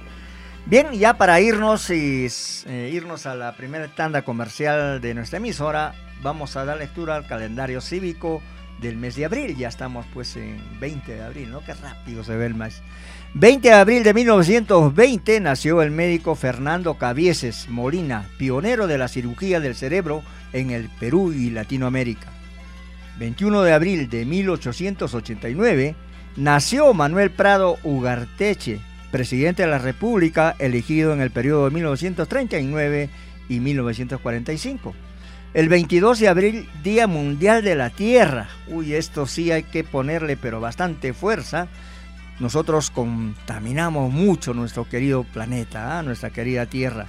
Bien, ya para irnos y eh, irnos a la primera tanda comercial de nuestra emisora, vamos a dar lectura al calendario cívico del mes de abril. Ya estamos pues en 20 de abril, ¿no? Qué rápido se ve el mes. 20 de abril de 1920 nació el médico Fernando Cavieses Molina, pionero de la cirugía del cerebro en el Perú y Latinoamérica. 21 de abril de 1889 nació Manuel Prado Ugarteche, presidente de la República, elegido en el periodo de 1939 y 1945. El 22 de abril, Día Mundial de la Tierra. Uy, esto sí hay que ponerle pero bastante fuerza. Nosotros contaminamos mucho nuestro querido planeta, ¿ah? nuestra querida Tierra.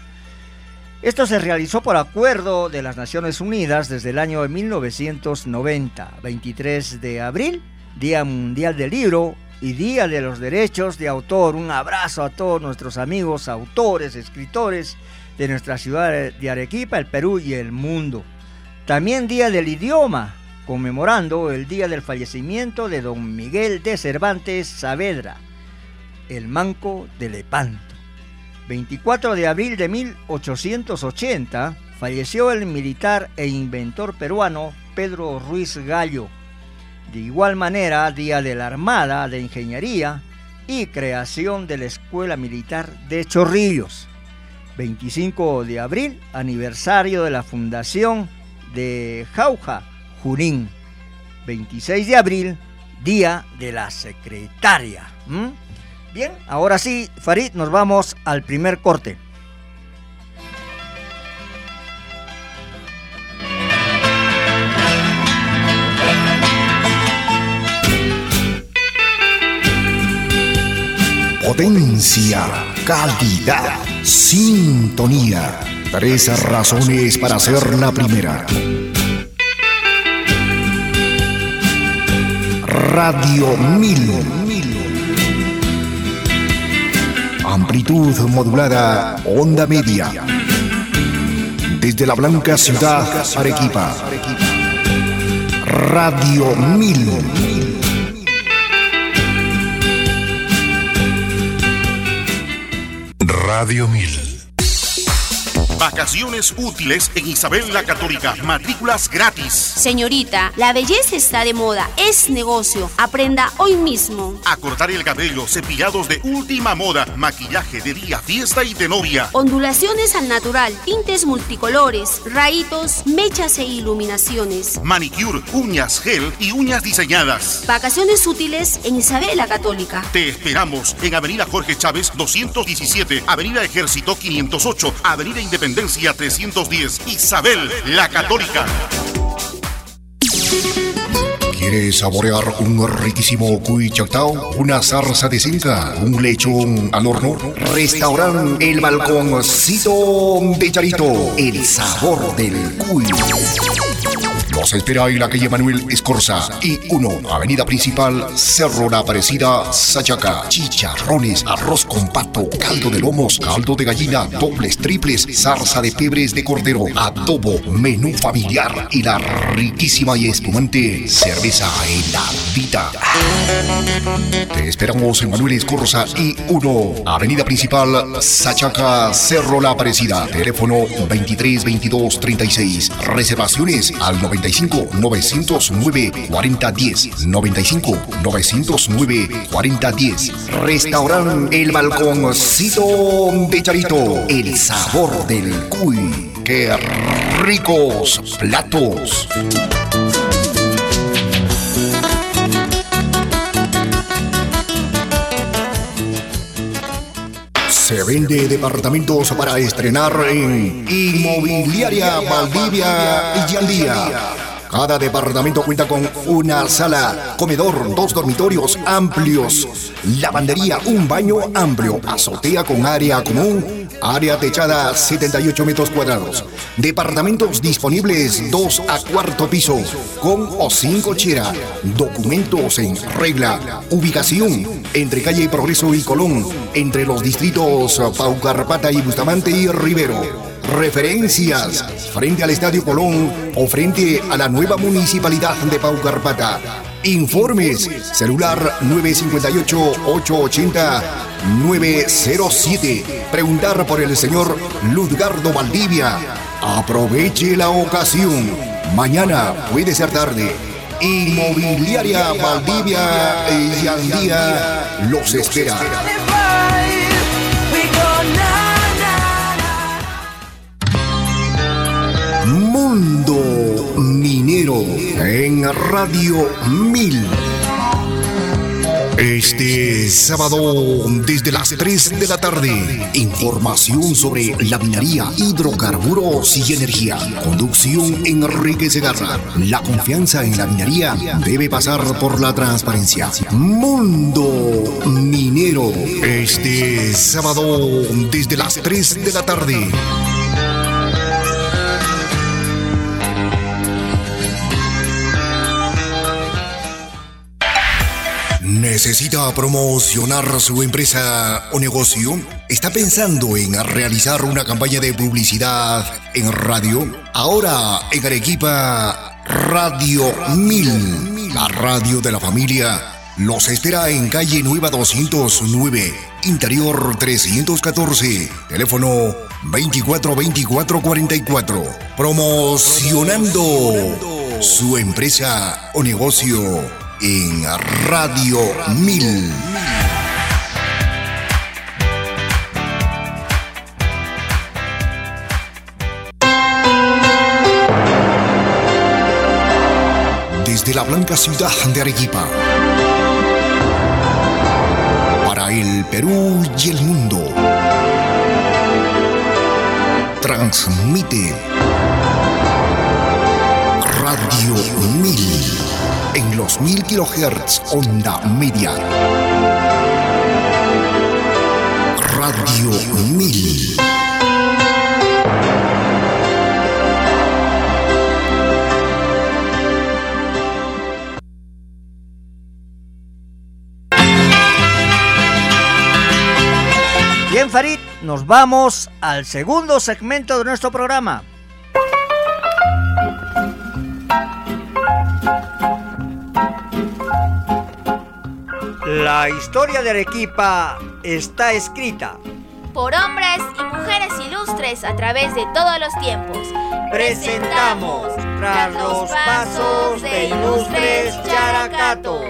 Esto se realizó por acuerdo de las Naciones Unidas desde el año de 1990, 23 de abril, Día Mundial del Libro y Día de los Derechos de Autor. Un abrazo a todos nuestros amigos autores, escritores de nuestra ciudad de Arequipa, el Perú y el mundo. También Día del Idioma, conmemorando el día del fallecimiento de don Miguel de Cervantes Saavedra, el Manco de Lepanto. 24 de abril de 1880 falleció el militar e inventor peruano Pedro Ruiz Gallo. De igual manera, Día de la Armada de Ingeniería, y creación de la Escuela Militar de Chorrillos. 25 de abril, aniversario de la fundación de Jauja, Junín. 26 de abril, Día de la Secretaria. Bien, ahora sí, Farid, nos vamos al primer corte. Potencia, calidad, sintonía. Tres razones para ser la primera. Radio 1000. Amplitud modulada, onda media. Desde la blanca ciudad Arequipa. Radio 1000. Radio 1000. Vacaciones útiles en Isabel la Católica. Matrículas gratis. Señorita, la belleza está de moda, es negocio. Aprenda hoy mismo. A cortar el cabello, cepillados de última moda, maquillaje de día, fiesta y de novia. Ondulaciones al natural, tintes multicolores, rayitos, mechas e iluminaciones. Manicure, uñas, gel y uñas diseñadas. Vacaciones útiles en Isabel la Católica. Te esperamos en Avenida Jorge Chávez 217, Avenida Ejército 508, Avenida Independencia 310, Isabel la Católica. ¿Quieres saborear un riquísimo cuy chactao? ¿Una zarza de cinca? ¿Un lechón al horno? Restaurante El Balconcito de Charito. El sabor del cuy. Los espera en la calle Manuel Escorza y 1, Avenida Principal, Cerro La Aparecida, Sachaca. Chicharrones, arroz con pato, caldo de lomos, caldo de gallina, dobles, triples, zarza de pebres de cordero, adobo, menú familiar y la riquísima y espumante cerveza heladita. Te esperamos en Manuel Escorza y 1, Avenida Principal, Sachaca, Cerro La Aparecida. Teléfono 23 22 36. Reservaciones al 95 909 4010 95 909 4010 Restaurante El Balconcito de Charito El sabor del cuy ¡Qué ricos platos! Se vende departamentos para estrenar en Inmobiliaria Valdivia y Yandía. Cada departamento cuenta con una sala, comedor, dos dormitorios amplios, lavandería, un baño amplio, azotea con área común, área techada 78 metros cuadrados. Departamentos disponibles 2 a cuarto piso, con o sin cochera. Documentos en regla. Ubicación entre calle Progreso y Colón, entre los distritos Paucarpata y Bustamante y Rivero. Referencias frente al Estadio Colón o frente a la nueva municipalidad de Paucarpata. Informes celular 958-880-907. Preguntar por el señor Ludgardo Valdivia. Aproveche la ocasión. Mañana puede ser tarde. Inmobiliaria Valdivia y Andía los espera. Mundo Minero en Radio 1000. Este sábado, desde las 3 de la tarde, información sobre la minería, hidrocarburos y energía. Conducción Enrique Segarra. La confianza en la minería debe pasar por la transparencia. Mundo Minero. Este sábado, desde las 3 de la tarde. ¿Necesita promocionar su empresa o negocio? ¿Está pensando en realizar una campaña de publicidad en radio? Ahora en Arequipa, Radio 1000, la radio de la familia, los espera en calle Nueva 209, interior 314, teléfono 242444, promocionando su empresa o negocio en Radio 1000. Desde la blanca ciudad de Arequipa. Para el Perú y el mundo. Transmite Radio 1000 en los 1000 kHz onda media. Radio 1000. Bien, Farid, nos vamos al segundo segmento de nuestro programa. La historia de Arequipa está escrita por hombres y mujeres ilustres a través de todos los tiempos. Presentamos tras los pasos de ilustres characatos.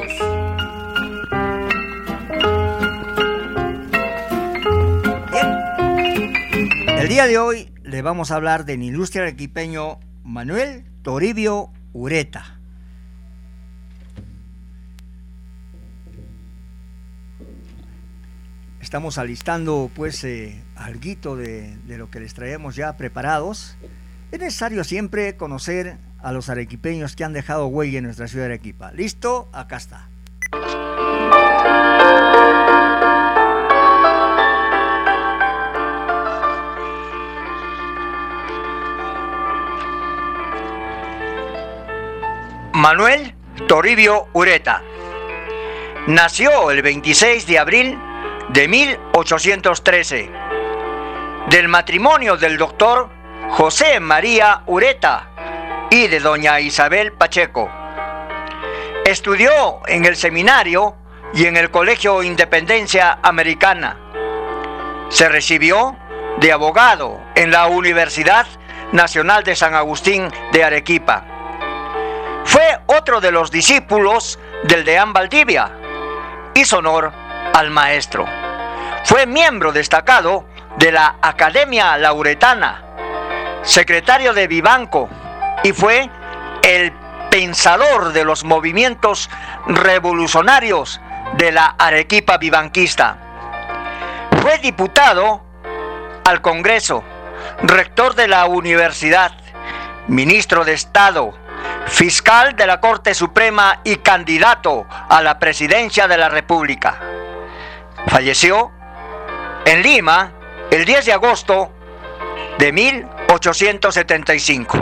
El día de hoy le vamos a hablar del ilustre arequipeño Manuel Toribio Ureta. Estamos alistando pues eh, algo de, de lo que les traemos ya preparados. Es necesario siempre conocer a los arequipeños que han dejado huella en nuestra ciudad de Arequipa. ¿Listo? Acá está. Manuel Toribio Ureta. Nació el 26 de abril de 1813 del matrimonio del doctor José María Ureta y de doña Isabel Pacheco. Estudió en el seminario y en el Colegio Independencia Americana. Se recibió de abogado en la Universidad Nacional de San Agustín de Arequipa. Fue otro de los discípulos del deán Valdivia. Hizo honor al maestro. Fue miembro destacado de la Academia Lauretana, secretario de Vivanco y fue el pensador de los movimientos revolucionarios de la Arequipa vivanquista. Fue diputado al Congreso, rector de la universidad, ministro de Estado, fiscal de la Corte Suprema y candidato a la presidencia de la República. Falleció en Lima el 10 de agosto de 1875.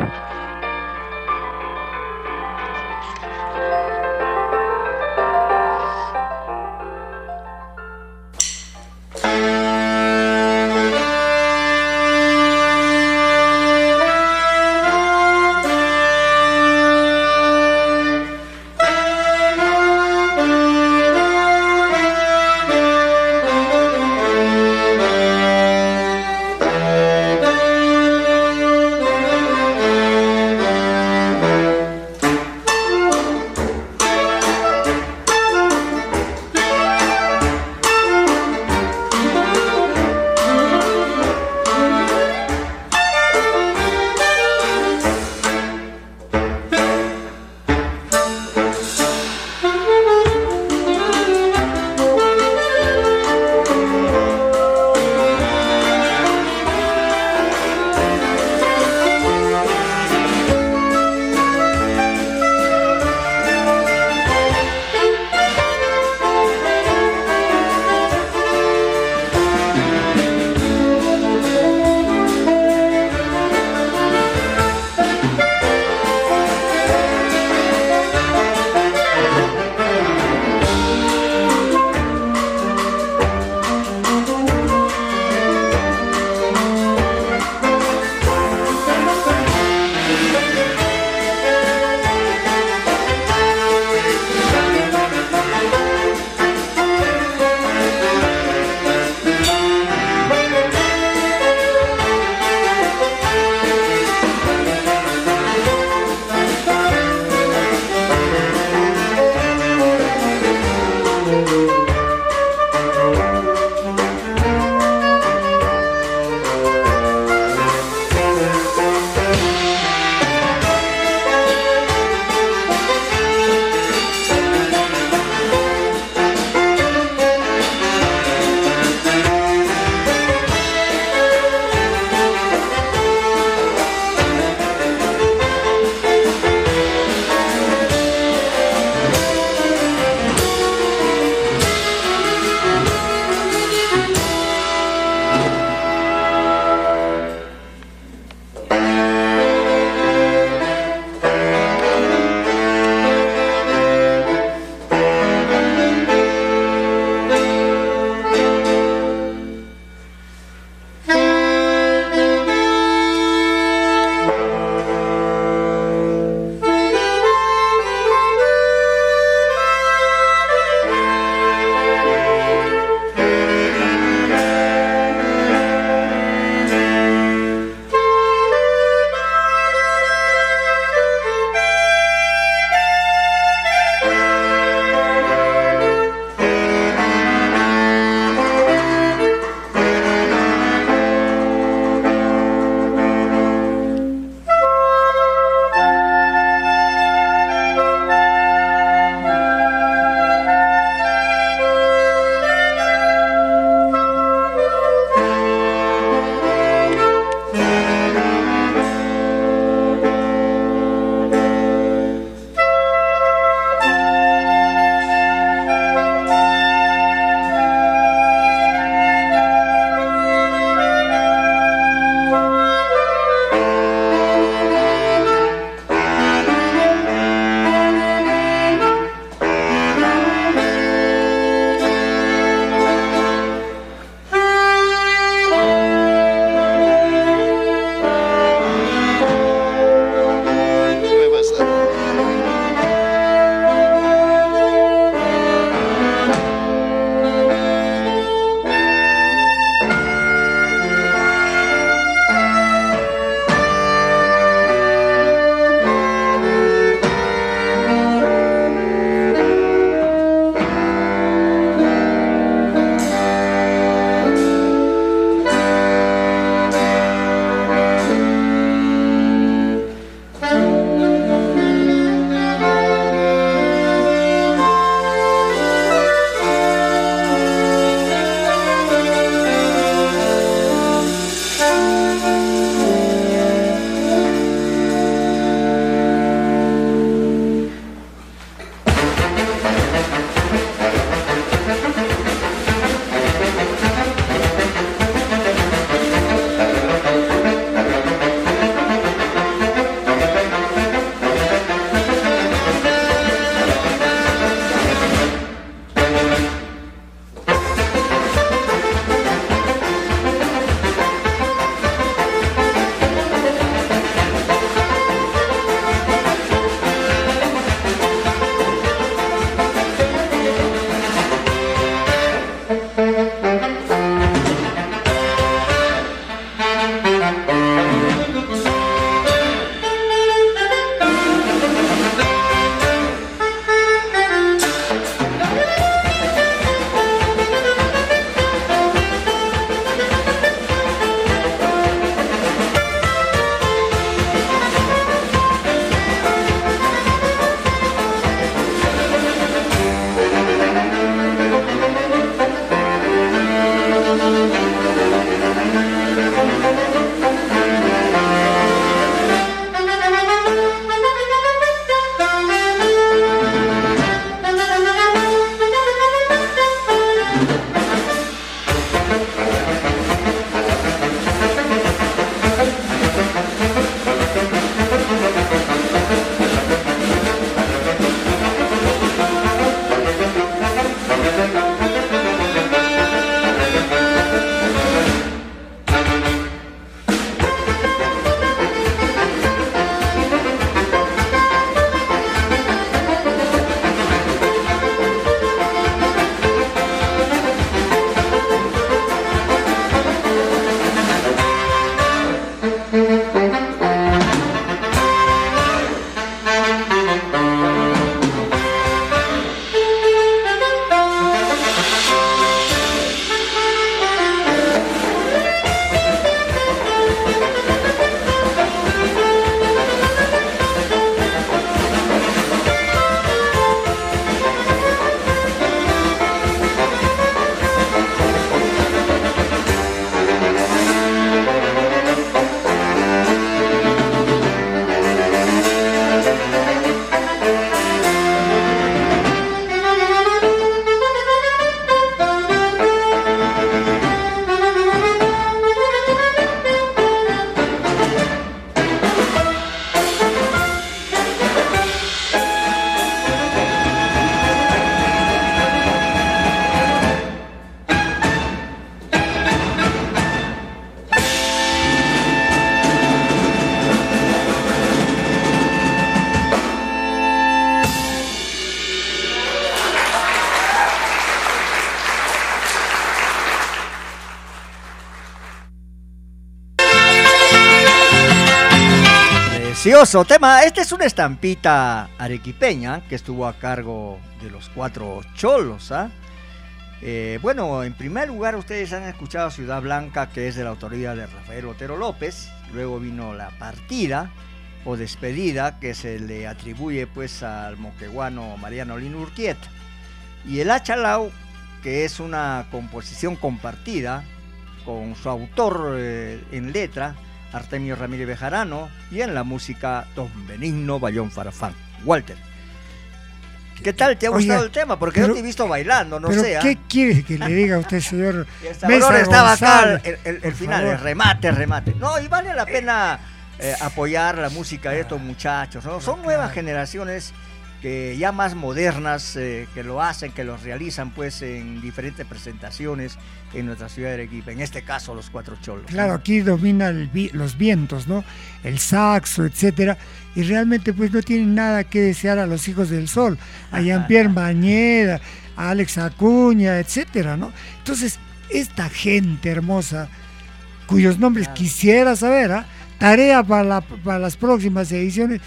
Precioso tema. Esta es una estampita arequipeña que estuvo a cargo de los cuatro cholos. ¿ah? Eh, bueno, en primer lugar ustedes han escuchado Ciudad Blanca, que es de la autoría de Rafael Otero López. Luego vino La Partida o Despedida, que se le atribuye pues al moqueguano Mariano Lino Urquieta. Y el Achalau, que es una composición compartida con su autor eh, en letra, Artemio Ramírez Bejarano, y en la música Don Benigno Bayón Farfán. Walter. ¿Qué tal? ¿Te ha Oiga, gustado el tema? Porque yo te he visto bailando, no pero sé. ¿ah? ¿qué quiere que le diga a usted, señor? <laughs> Mesa estaba acá el, el- el final, el remate, remate. No, y vale la pena eh, apoyar la música de estos muchachos. ¿no? Son nuevas generaciones que ya más modernas, eh, que lo hacen, que los realizan pues en diferentes presentaciones en nuestra ciudad de Arequipa. En este caso, los cuatro cholos. Claro, aquí domina vi- los vientos, ¿no? El saxo, etcétera, y realmente pues no tienen nada que desear a los hijos del sol, a Jean-Pierre <laughs> Bañeda, a Alex Acuña, etcétera, ¿no? Entonces, esta gente hermosa, cuyos nombres quisiera saber, ¿ah? Tarea para, la- para las próximas ediciones,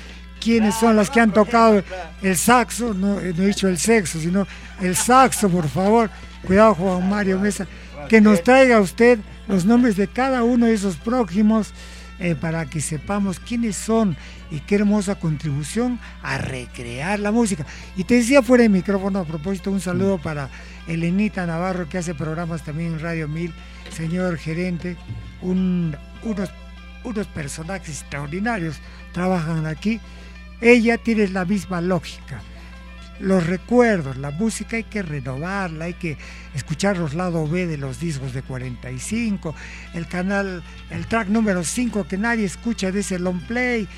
quiénes son las que han tocado el saxo, no, eh, no he dicho el sexo, sino el saxo, por favor. Cuidado, Juan Mario Mesa, que nos traiga usted los nombres de cada uno de esos próximos eh, para que sepamos quiénes son y qué hermosa contribución a recrear la música. Y te decía fuera de micrófono, a propósito, un saludo para Elenita Navarro, que hace programas también en Radio 1000, señor gerente, un- unos, unos personajes extraordinarios trabajan aquí. Ella tiene la misma lógica los recuerdos, la música hay que renovarla, hay que escuchar los lados B de los discos de 45, el canal, el track número 5 que nadie escucha de ese long play.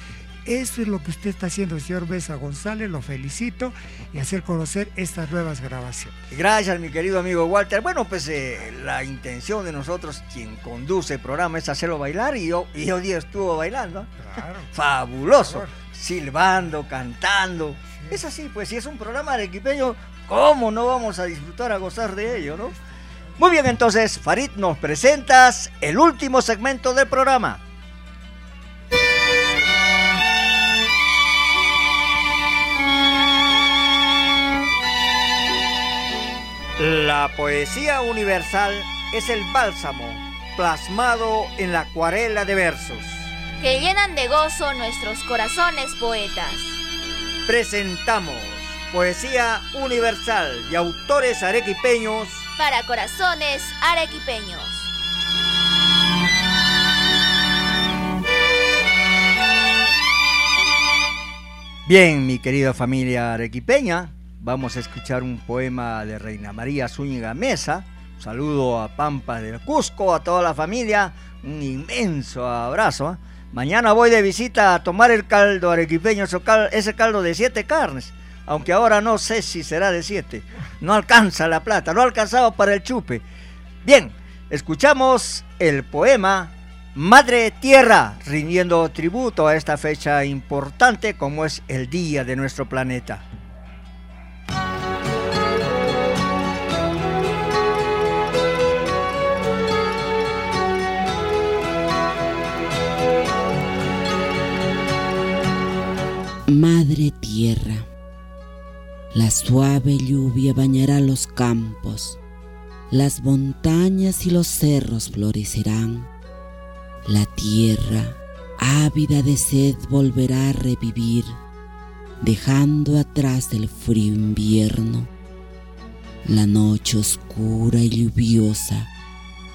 Eso es lo que usted está haciendo, señor Besa González, lo felicito y hacer conocer estas nuevas grabaciones. Gracias, mi querido amigo Walter. Bueno, pues eh, la intención de nosotros, quien conduce el programa, es hacerlo bailar y yo, y hoy día estuvo bailando. Fabuloso. Silbando, cantando. Es así, pues si es un programa arequipeño, ¿cómo no vamos a disfrutar, a gozar de ello, no? Muy bien, entonces, Farid, nos presentas el último segmento del programa. La poesía universal es el bálsamo plasmado en la acuarela de versos. Que llenan de gozo nuestros corazones poetas. Presentamos Poesía Universal de autores arequipeños Para corazones arequipeños. Bien, mi querida familia arequipeña, vamos a escuchar un poema de Reina María Zúñiga Mesa. Un saludo a Pampa del Cusco, a toda la familia, un inmenso abrazo. ¿eh? Mañana voy de visita a tomar el caldo arequipeño, ese cal- ese caldo de siete carnes, aunque ahora no sé si será de siete. No alcanza la plata, no ha alcanzado para el chupe. Bien, escuchamos el poema Madre Tierra, rindiendo tributo a esta fecha importante como es el Día de nuestro planeta. Madre tierra, la suave lluvia bañará los campos, las montañas y los cerros florecerán, la tierra, ávida de sed, volverá a revivir, dejando atrás el frío invierno. La noche oscura y lluviosa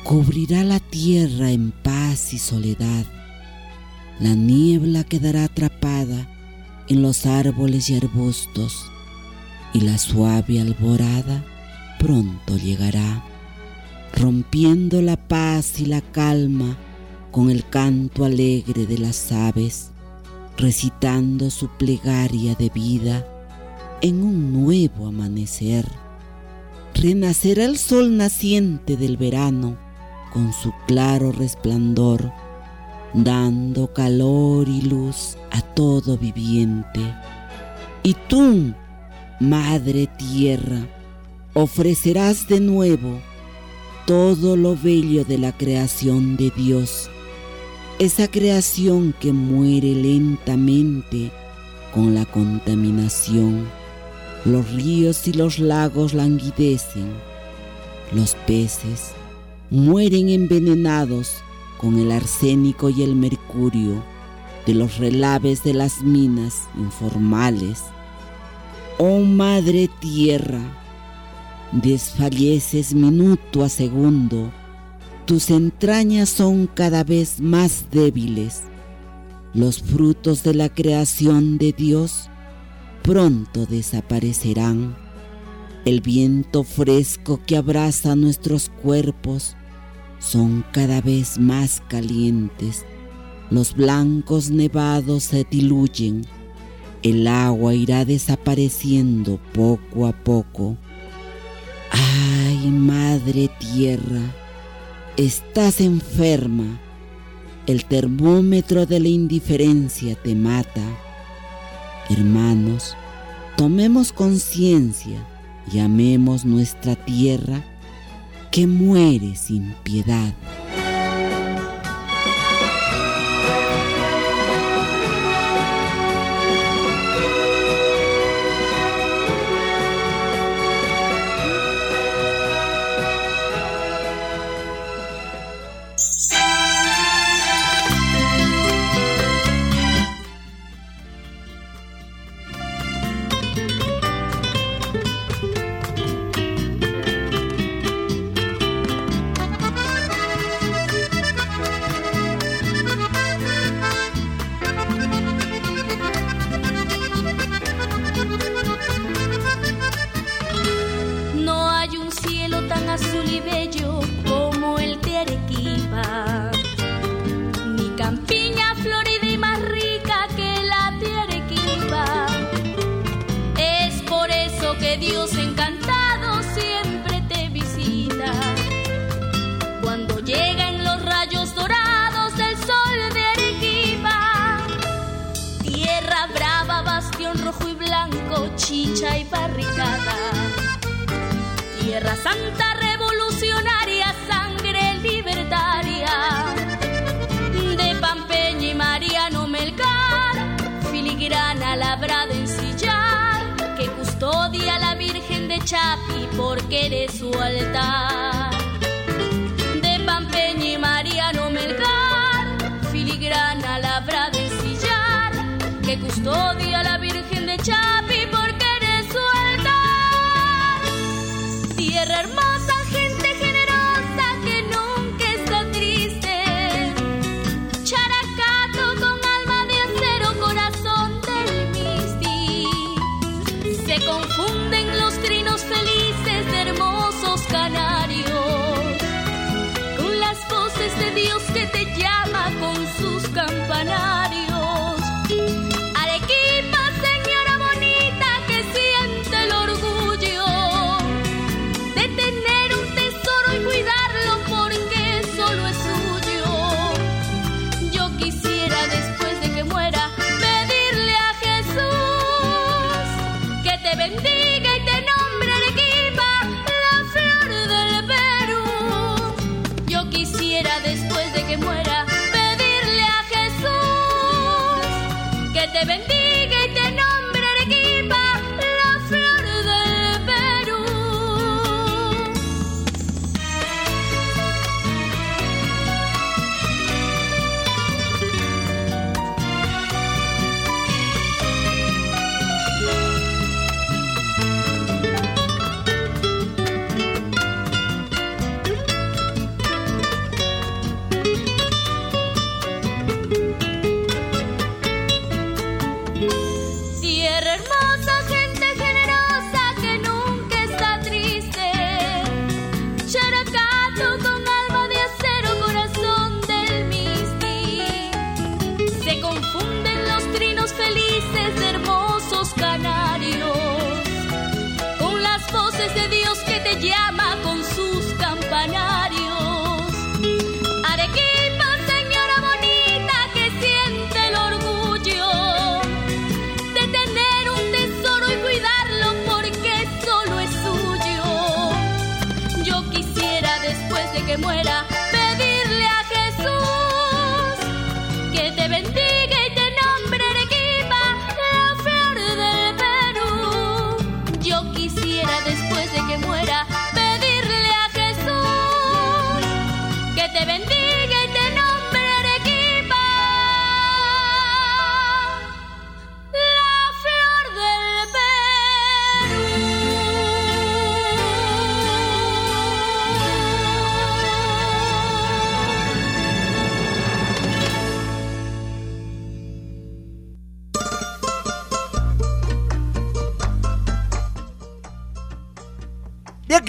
cubrirá la tierra en paz y soledad. La niebla quedará atrapada en los árboles y arbustos, y la suave alborada pronto llegará, rompiendo la paz y la calma con el canto alegre de las aves, recitando su plegaria de vida en un nuevo amanecer. Renacerá el sol naciente del verano con su claro resplandor, dando calor y luz a todo viviente. Y tú, Madre Tierra, ofrecerás de nuevo todo lo bello de la creación de Dios, esa creación que muere lentamente con la contaminación. Los ríos y los lagos languidecen, los peces mueren envenenados con el arsénico y el mercurio de los relaves de las minas informales. Oh Madre Tierra, desfalleces minuto a segundo, tus entrañas son cada vez más débiles. Los frutos de la creación de Dios pronto desaparecerán. El viento fresco que abraza nuestros cuerpos son cada vez más calientes. Los blancos nevados se diluyen. El agua irá desapareciendo poco a poco. Ay, Madre Tierra, estás enferma. El termómetro de la indiferencia te mata. Hermanos, tomemos conciencia y amemos nuestra tierra que muere sin piedad.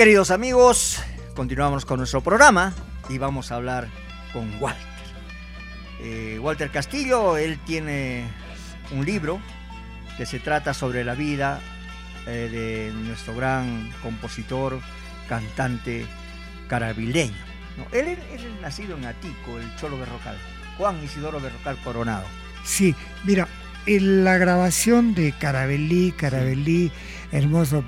Queridos amigos, continuamos con nuestro programa y vamos a hablar con Walter. Eh, Walter Castillo, él tiene un libro que se trata sobre la vida eh, de nuestro gran compositor, cantante carabileño. ¿no? Él, es nacido en Atico, el Cholo Berrocal, Juan Isidoro Berrocal Coronado. Sí, mira, en la grabación de Carabelí, Carabelí, hermoso,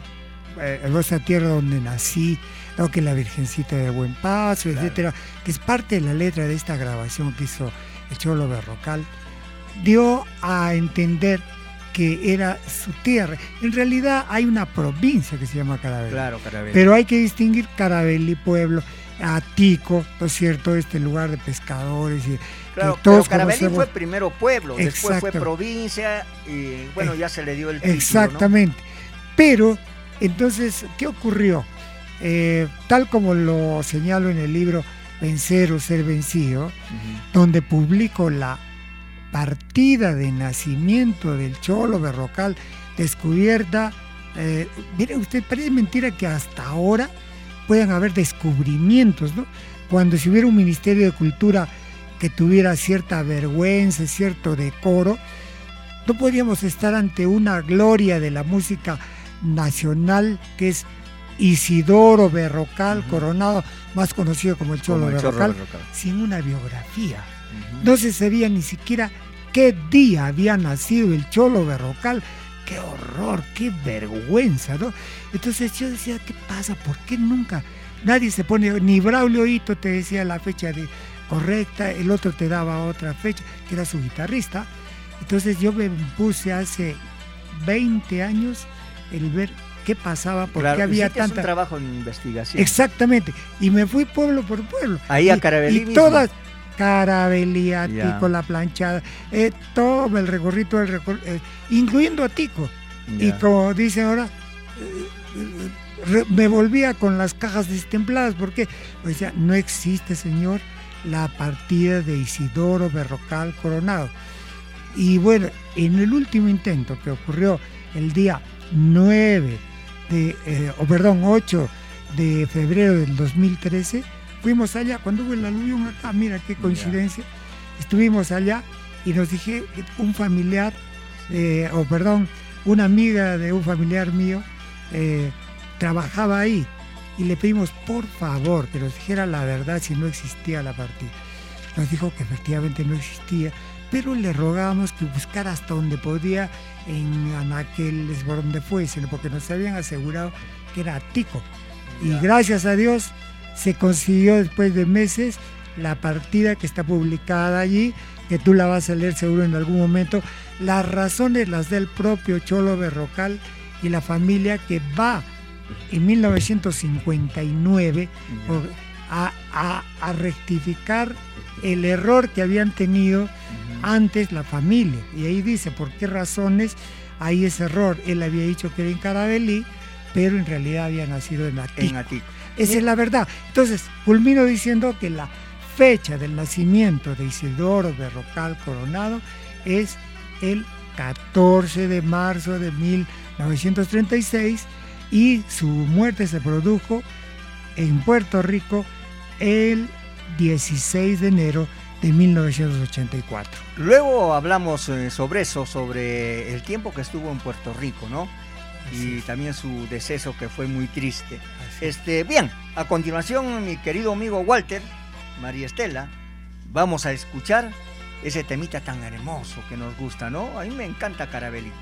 eh, hermosa tierra donde nací, ¿no? que la Virgencita de Buen Paso, etcétera, que es parte de la letra de esta grabación que hizo el Cholo Berrocal, dio a entender que era su tierra. En realidad hay una provincia que se llama Carabelí. Claro, Carabelí. Pero hay que distinguir Carabelí, pueblo, Atico, ¿no es cierto? Este lugar de pescadores y Claro, pero todos Carabelí conocemos. fue primero pueblo, después fue provincia y bueno, ya se le dio el título, ¿no? Exactamente. Pero, entonces, ¿qué ocurrió? Eh, tal como lo señalo en el libro Vencer o Ser Vencido, donde publico la partida de nacimiento del Cholo Berrocal descubierta. eh, mire usted, parece mentira que hasta ahora puedan haber descubrimientos, ¿no? Cuando si hubiera un Ministerio de Cultura que tuviera cierta vergüenza, cierto decoro, no podríamos estar ante una gloria de la música nacional que es Isidoro Berrocal Coronado, más conocido como el Cholo, Como el Cholo Berrocal, Berrocal. sin una biografía. No se sabía ni siquiera qué día había nacido el Cholo Berrocal. Qué horror, qué vergüenza, ¿no? Entonces yo decía, ¿qué pasa? ¿Por qué nunca? Nadie se pone, ni Braulio Hito te decía la fecha de, correcta, el otro te daba otra fecha, que era su guitarrista. Entonces yo me puse hace 20 años el ver qué pasaba, por Claro, qué había hiciste un tanta... trabajo en investigación. Exactamente. Y me fui pueblo por pueblo. Ahí a Y- Carabelí Y mismo. todas, Carabelí, Atico, Ya. La Planchada, eh, todo el recorrido, el recor- eh, incluyendo Atico. Y Ya. como dice ahora, eh, me volvía con las cajas destempladas, porque pues decía, no existe, señor, la partida de Isidoro Berrocal Coronado. Y bueno, en el último intento que ocurrió el día 9 de, eh, o perdón, 8 de febrero del 2013, fuimos allá, cuando hubo el aluvión acá, mira qué coincidencia, estuvimos allá y nos dije, un familiar, eh, o perdón, una amiga de un familiar mío, eh, trabajaba ahí y le pedimos por favor que nos dijera la verdad si no existía la partida. Nos dijo que efectivamente no existía, pero le rogábamos que buscara hasta donde podía en Anaqueles, por donde fuese, porque nos habían asegurado que era Tico. Y gracias a Dios se consiguió después de meses la partida que está publicada allí, que tú la vas a leer seguro en algún momento. Las razones las del propio Cholo Berrocal y la familia que va en 1959 por- a, a- a rectificar el error que habían tenido antes la familia. Y ahí dice por qué razones hay ese error. Él había dicho que era en Carabelí, pero en realidad había nacido en Atico. En Atico. Esa es la verdad. Entonces, culmino diciendo que la fecha del nacimiento de Isidoro Berrocal Coronado es el 14 de marzo de 1936 y su muerte se produjo en Puerto Rico el 16 de enero de 1984. Luego hablamos eh, sobre eso, sobre el tiempo que estuvo en Puerto Rico, ¿no? y también su deceso que fue muy triste. Este, bien, a continuación, mi querido amigo Walter, María Estela, vamos a escuchar ese temita tan hermoso que nos gusta, ¿no? A mí me encanta Carabelli,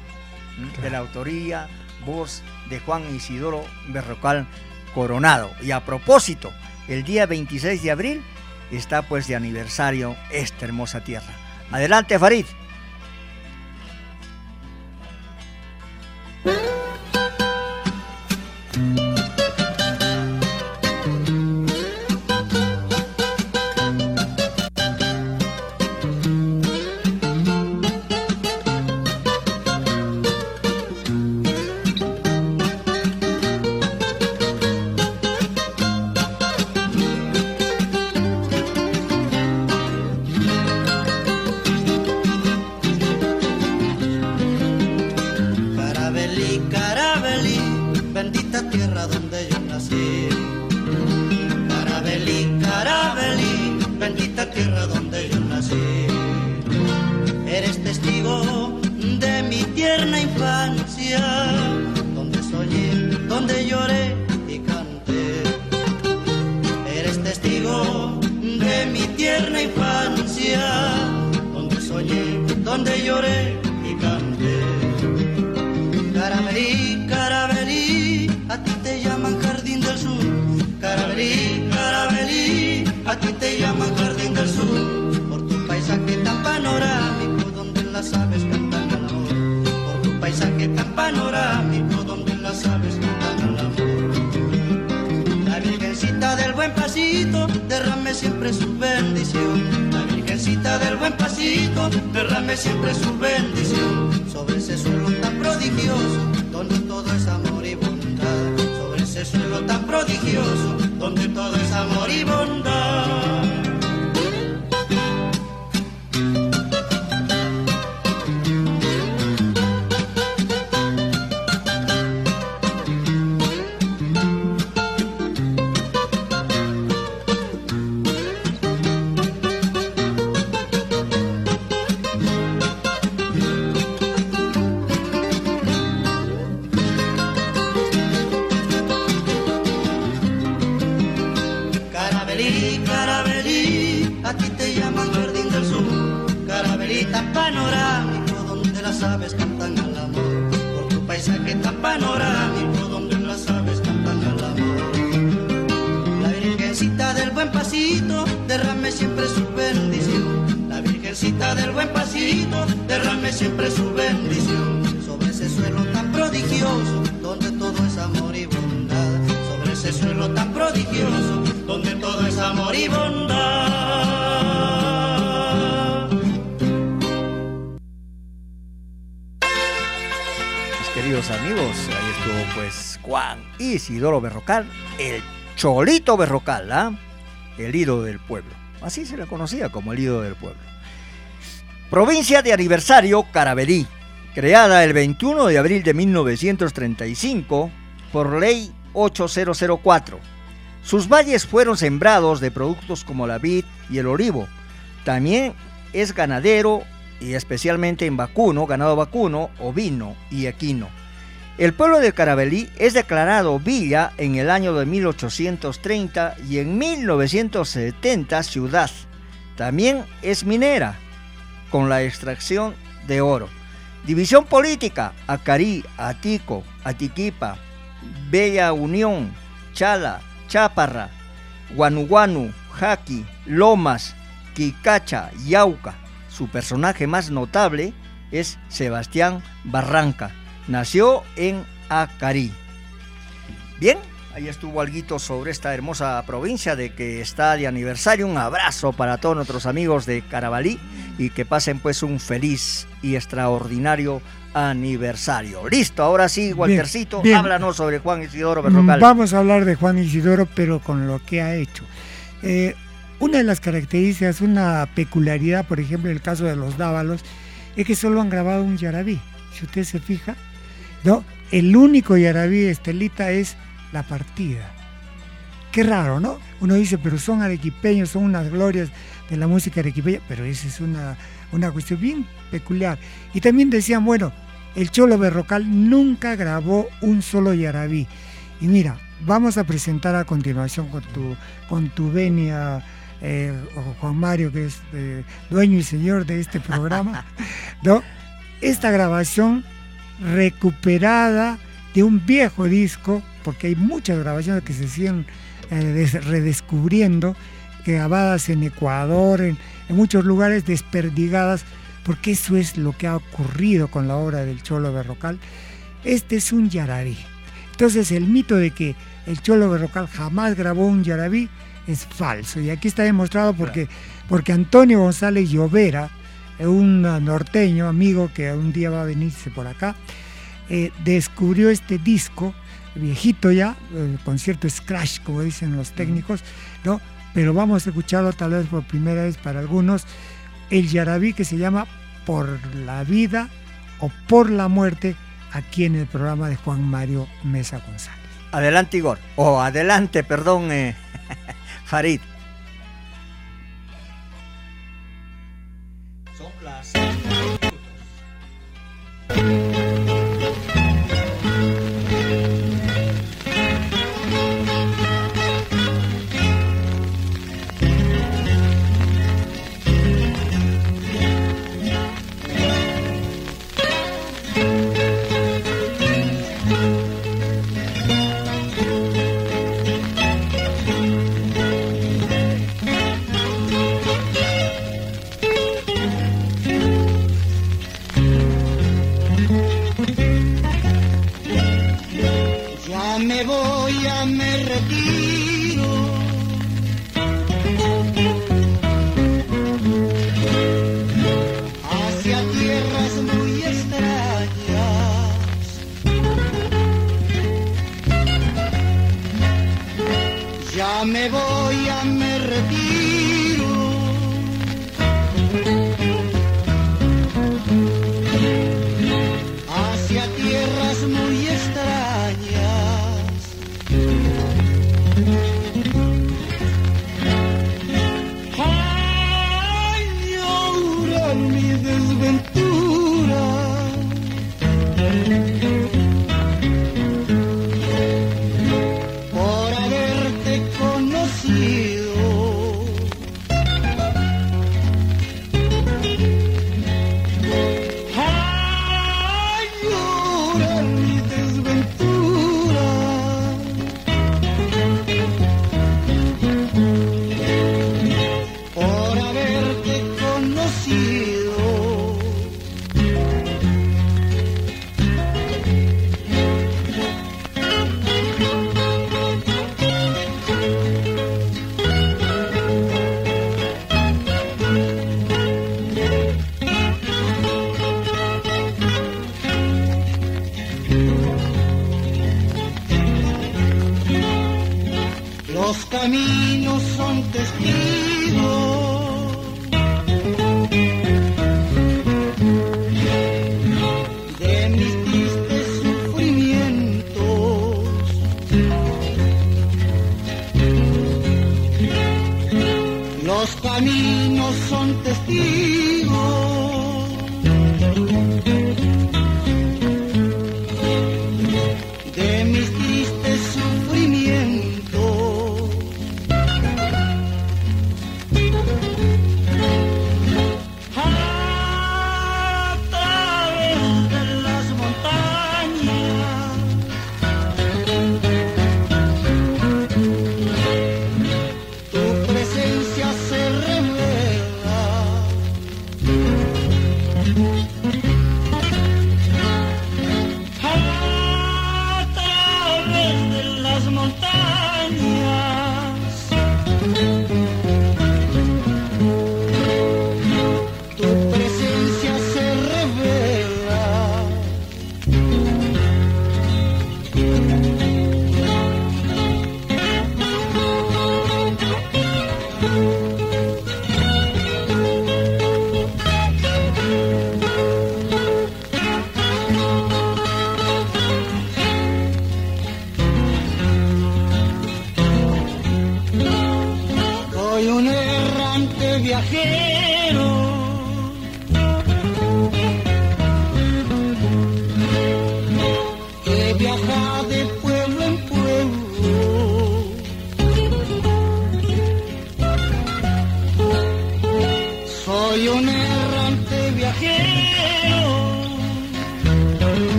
de la autoría, voz de Juan Isidoro Berrocal Coronado. Y a propósito, el día 26 de abril está pues de aniversario esta hermosa tierra. Adelante, Farid. Isidoro Berrocal, el Cholito Berrocal, ¿ah? el ídolo del pueblo. Así se le conocía como el ídolo del pueblo. Provincia de aniversario Caraverí, creada el 21 de abril de 1935 por ley 8004. Sus valles fueron sembrados de productos como la vid y el olivo. También es ganadero y especialmente en vacuno, ganado vacuno, ovino y equino. El pueblo de Caravelí es declarado villa en el año de 1830 y en 1970 ciudad. También es minera, con la extracción de oro. División política, Acarí, Atico, Atiquipa, Bella Unión, Chala, Chaparra, Guanuguanu, Jaqui, Lomas, Quicacha, Yauca. Su personaje más notable es Sebastián Barranca. Nació en Acarí. Bien, ahí estuvo algo sobre esta hermosa provincia de que está de aniversario. Un abrazo para todos nuestros amigos de Carabalí y que pasen pues un feliz y extraordinario aniversario. Listo, ahora sí, Waltercito, bien. háblanos sobre Juan Isidoro Berrocal. Vamos a hablar de Juan Isidoro, pero con lo que ha hecho. Eh, una de las características, una peculiaridad, por ejemplo, en el caso de los Dávalos, es que solo han grabado un yarabí. Si usted se fija, ¿no? El único yarabí Estelita es la partida. Qué raro, ¿no? Uno dice, pero son arequipeños, son unas glorias de la música arequipeña, pero esa es una, una cuestión bien peculiar. Y también decían, bueno, el Cholo Berrocal nunca grabó un solo yarabí. Y mira, vamos a presentar a continuación con tu, con tu venia, eh, Juan Mario, que es eh, dueño y señor de este programa, <laughs> ¿no? Esta grabación recuperada de un viejo disco, porque hay muchas grabaciones que se siguen eh, des- redescubriendo, grabadas en Ecuador, en, en muchos lugares desperdigadas, porque eso es lo que ha ocurrido con la obra del Cholo Berrocal. Este es un yarabí. Entonces el mito de que el Cholo Berrocal jamás grabó un yarabí es falso. Y aquí está demostrado porque, porque Antonio González Llovera, un ah, norteño amigo que un día va a venirse por acá, eh, descubrió este disco, viejito ya, el concierto scratch, como dicen los técnicos, ¿no? Pero vamos a escucharlo tal vez por primera vez para algunos, el yarabí que se llama Por la vida o Por la muerte, aquí en el programa de Juan Mario Mesa González. Adelante, Igor. O adelante, perdón, eh, <laughs> Farid.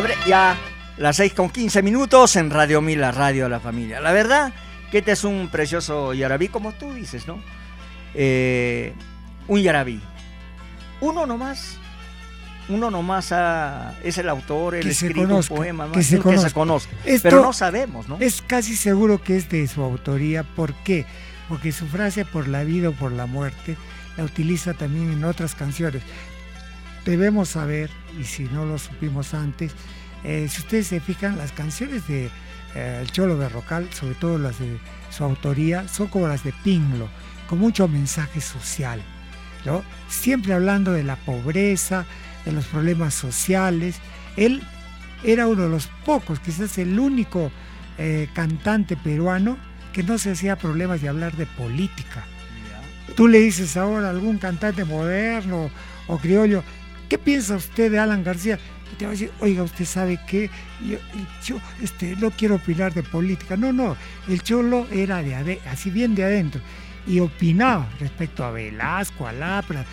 Abre ya las 6 con 15 minutos en Radio Mil, la radio de la familia. La verdad que este es un precioso yarabí, como tú dices, ¿no? Eh, un yarabí. Uno nomás, uno nomás ha- es el autor, el escribe un conozca, poema, ¿no? que se que se conozca. Esto Pero no sabemos, ¿no? Es casi seguro que es de su autoría. ¿Por qué? Porque su frase por la vida o por la muerte la utiliza también en otras canciones. Debemos saber, y si no lo supimos antes, eh, si ustedes se fijan, las canciones de eh, El Cholo Berrocal, sobre todo las de su autoría, son como las de Pinglo, con mucho mensaje social. ¿no? Siempre hablando de la pobreza, de los problemas sociales. Él era uno de los pocos, quizás el único eh, cantante peruano que no se hacía problemas de hablar de política. Tú le dices ahora a algún cantante moderno o criollo, ¿qué piensa usted de Alan García? Y te va a decir, oiga, usted sabe que yo, este, no quiero opinar de política. No, no, el cholo era de así bien de adentro y opinaba respecto a Velasco, a Lapra,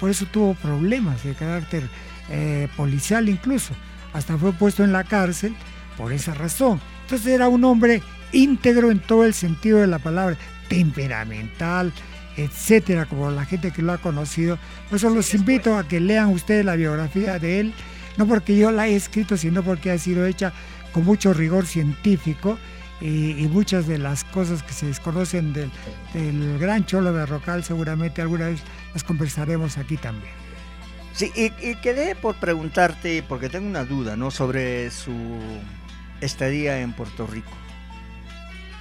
por eso tuvo problemas de carácter eh, policial incluso, hasta fue puesto en la cárcel por esa razón. Entonces era un hombre íntegro en todo el sentido de la palabra, temperamental, etcétera, como la gente que lo ha conocido. Por eso los invito a que lean ustedes la biografía de él, no porque yo la he escrito, sino porque ha sido hecha con mucho rigor científico y, y muchas de las cosas que se desconocen del, del gran Cholo Berrocal seguramente alguna vez las conversaremos aquí también. Sí, y, y quedé por preguntarte, porque tengo una duda, ¿no? Sobre su estadía en Puerto Rico.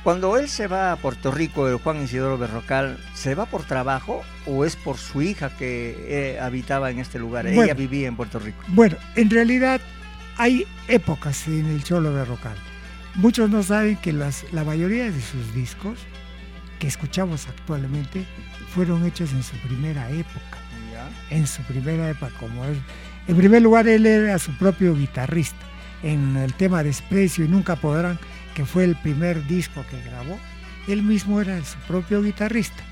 Cuando él se va a Puerto Rico, el Juan Isidoro Berrocal, ¿se va por trabajo o es por su hija que eh, habitaba en este lugar? Ella vivía en Puerto Rico. Bueno, en realidad hay épocas en el Cholo Berrocal. Muchos no saben que las, la mayoría de sus discos que escuchamos actualmente fueron hechos en su primera época. En su primera época, como es. En primer lugar, él era su propio guitarrista. En el tema Desprecio y Nunca Podrán, que fue el primer disco que grabó, él mismo era su propio guitarrista.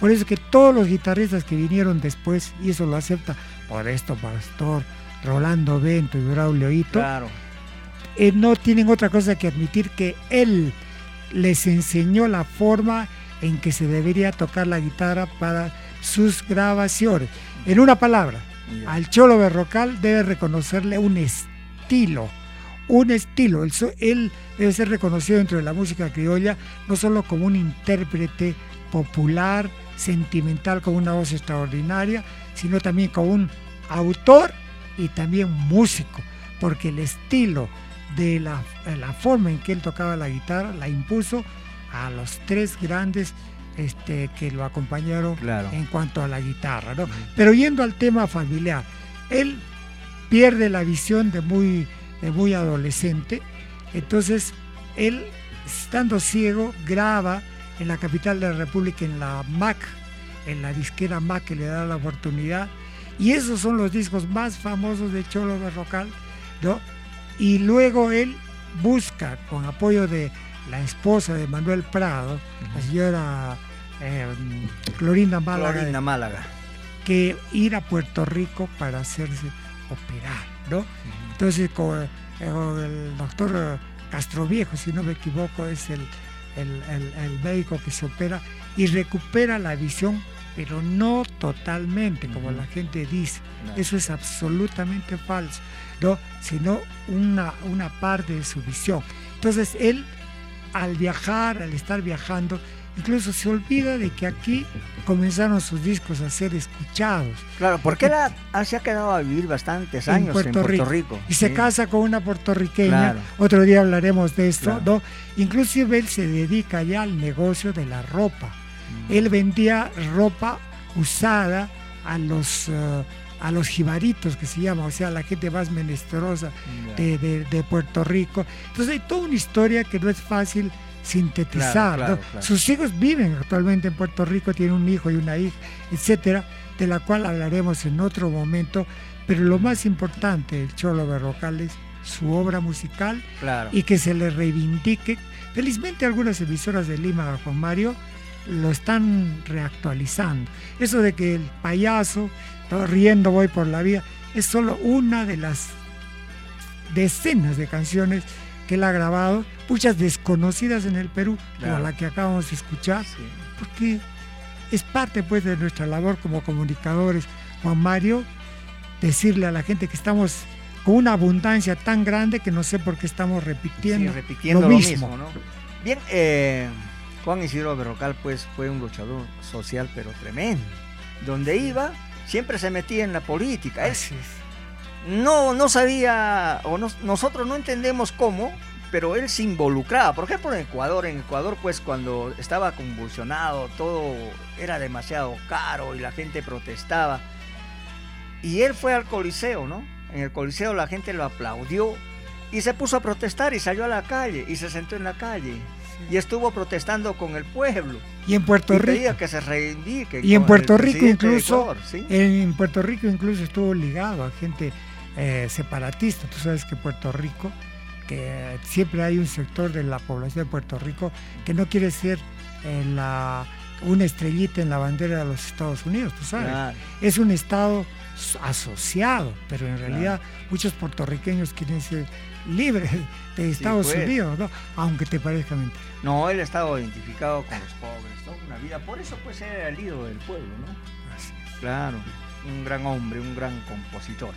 Por eso que todos los guitarristas que vinieron después, y eso lo acepta Modesto Pastor, Rolando Bento y Braulio Ito, Claro. eh, no tienen otra cosa que admitir que él les enseñó la forma en que se debería tocar la guitarra para sus grabaciones. En una palabra, al Cholo Berrocal debe reconocerle un estilo, un estilo. Él, él debe ser reconocido dentro de la música criolla no solo como un intérprete popular, sentimental, con una voz extraordinaria, sino también como un autor y también músico, porque el estilo de la, la forma en que él tocaba la guitarra la impuso a los tres grandes este, que lo acompañaron Claro. en cuanto a la guitarra. ¿no? Pero yendo al tema familiar, él pierde la visión de muy, muy adolescente, entonces él, estando ciego, graba en la capital de la República, en la MAC, en la disquera MAC que le da la oportunidad, y esos son los discos más famosos de Cholo Berrocal, ¿no? Y luego él busca, con apoyo de la esposa de Manuel Prado, la señora eh, Clorinda Málaga. que ir a Puerto Rico para hacerse operar, ¿no? Entonces, con, eh, con el doctor eh, Castroviejo, si no me equivoco, es el, el- el- el médico que se opera y recupera la visión, pero no totalmente, como la gente dice. No. Eso es absolutamente falso, ¿no? Sino una, una parte de su visión. Entonces, él, al viajar, al estar viajando, incluso se olvida de que aquí comenzaron sus discos a ser escuchados. Claro, porque él ha- se ha quedado a vivir bastantes años en Puerto, Rico. Y se Sí. casa con una puertorriqueña. Claro. Otro día hablaremos de esto, Claro. ¿no? Inclusive él se dedica ya al negocio de la ropa. Mm. Él vendía ropa usada a los eh, a los jibaritos que se llama, o sea, la gente más menesterosa de, de- de Puerto Rico. Entonces hay toda una historia que no es fácil sintetizar. Claro, claro, ¿no? claro. Sus hijos viven actualmente en Puerto Rico, tiene un hijo y una hija, etcétera, de la cual hablaremos en otro momento. Pero lo más importante del Cholo Berrocal es su obra musical y que se le reivindique. Felizmente algunas emisoras de Lima, Juan Mario, lo están reactualizando. Eso de que el payaso, todo riendo voy por la vida, es solo una de las decenas de canciones que él ha grabado, muchas desconocidas en el Perú, como la que acabamos de escuchar, porque es parte pues de nuestra labor como comunicadores. Juan Mario, decirle a la gente que estamos con una abundancia tan grande que no sé por qué estamos repitiendo, Sí, repitiendo lo lo mismo. mismo, ¿no? Bien, eh, Juan Isidro Berrocal pues fue un luchador social pero tremendo. Donde iba, siempre se metía en la política. Él no, no sabía, o no- nosotros no entendemos cómo, pero él se involucraba. Por ejemplo, en Ecuador, en Ecuador pues cuando estaba convulsionado, todo era demasiado caro y la gente protestaba. Y él fue al Coliseo, ¿no? En el Coliseo la gente lo aplaudió y se puso a protestar y salió a la calle y se sentó en la calle y estuvo protestando con el pueblo. Y en Puerto Y Rico. pedía que se reivindique. Y en Puerto Rico incluso, Ecuador, ¿sí? en Puerto Rico incluso estuvo ligado a gente eh, separatista. Tú sabes que Puerto Rico, que siempre hay un sector de la población de Puerto Rico que no quiere ser eh, la, una estrellita en la bandera de los Estados Unidos, tú sabes. Claro. Es un estado asociado, pero en Claro. realidad muchos puertorriqueños quieren ser libres de Estados pues. Unidos, ¿no? aunque te parezca mentira. No, él estaba identificado con los pobres, ¿no? Una vida, por eso pues era el ídolo del pueblo, ¿no? Claro, un gran hombre, un gran compositor,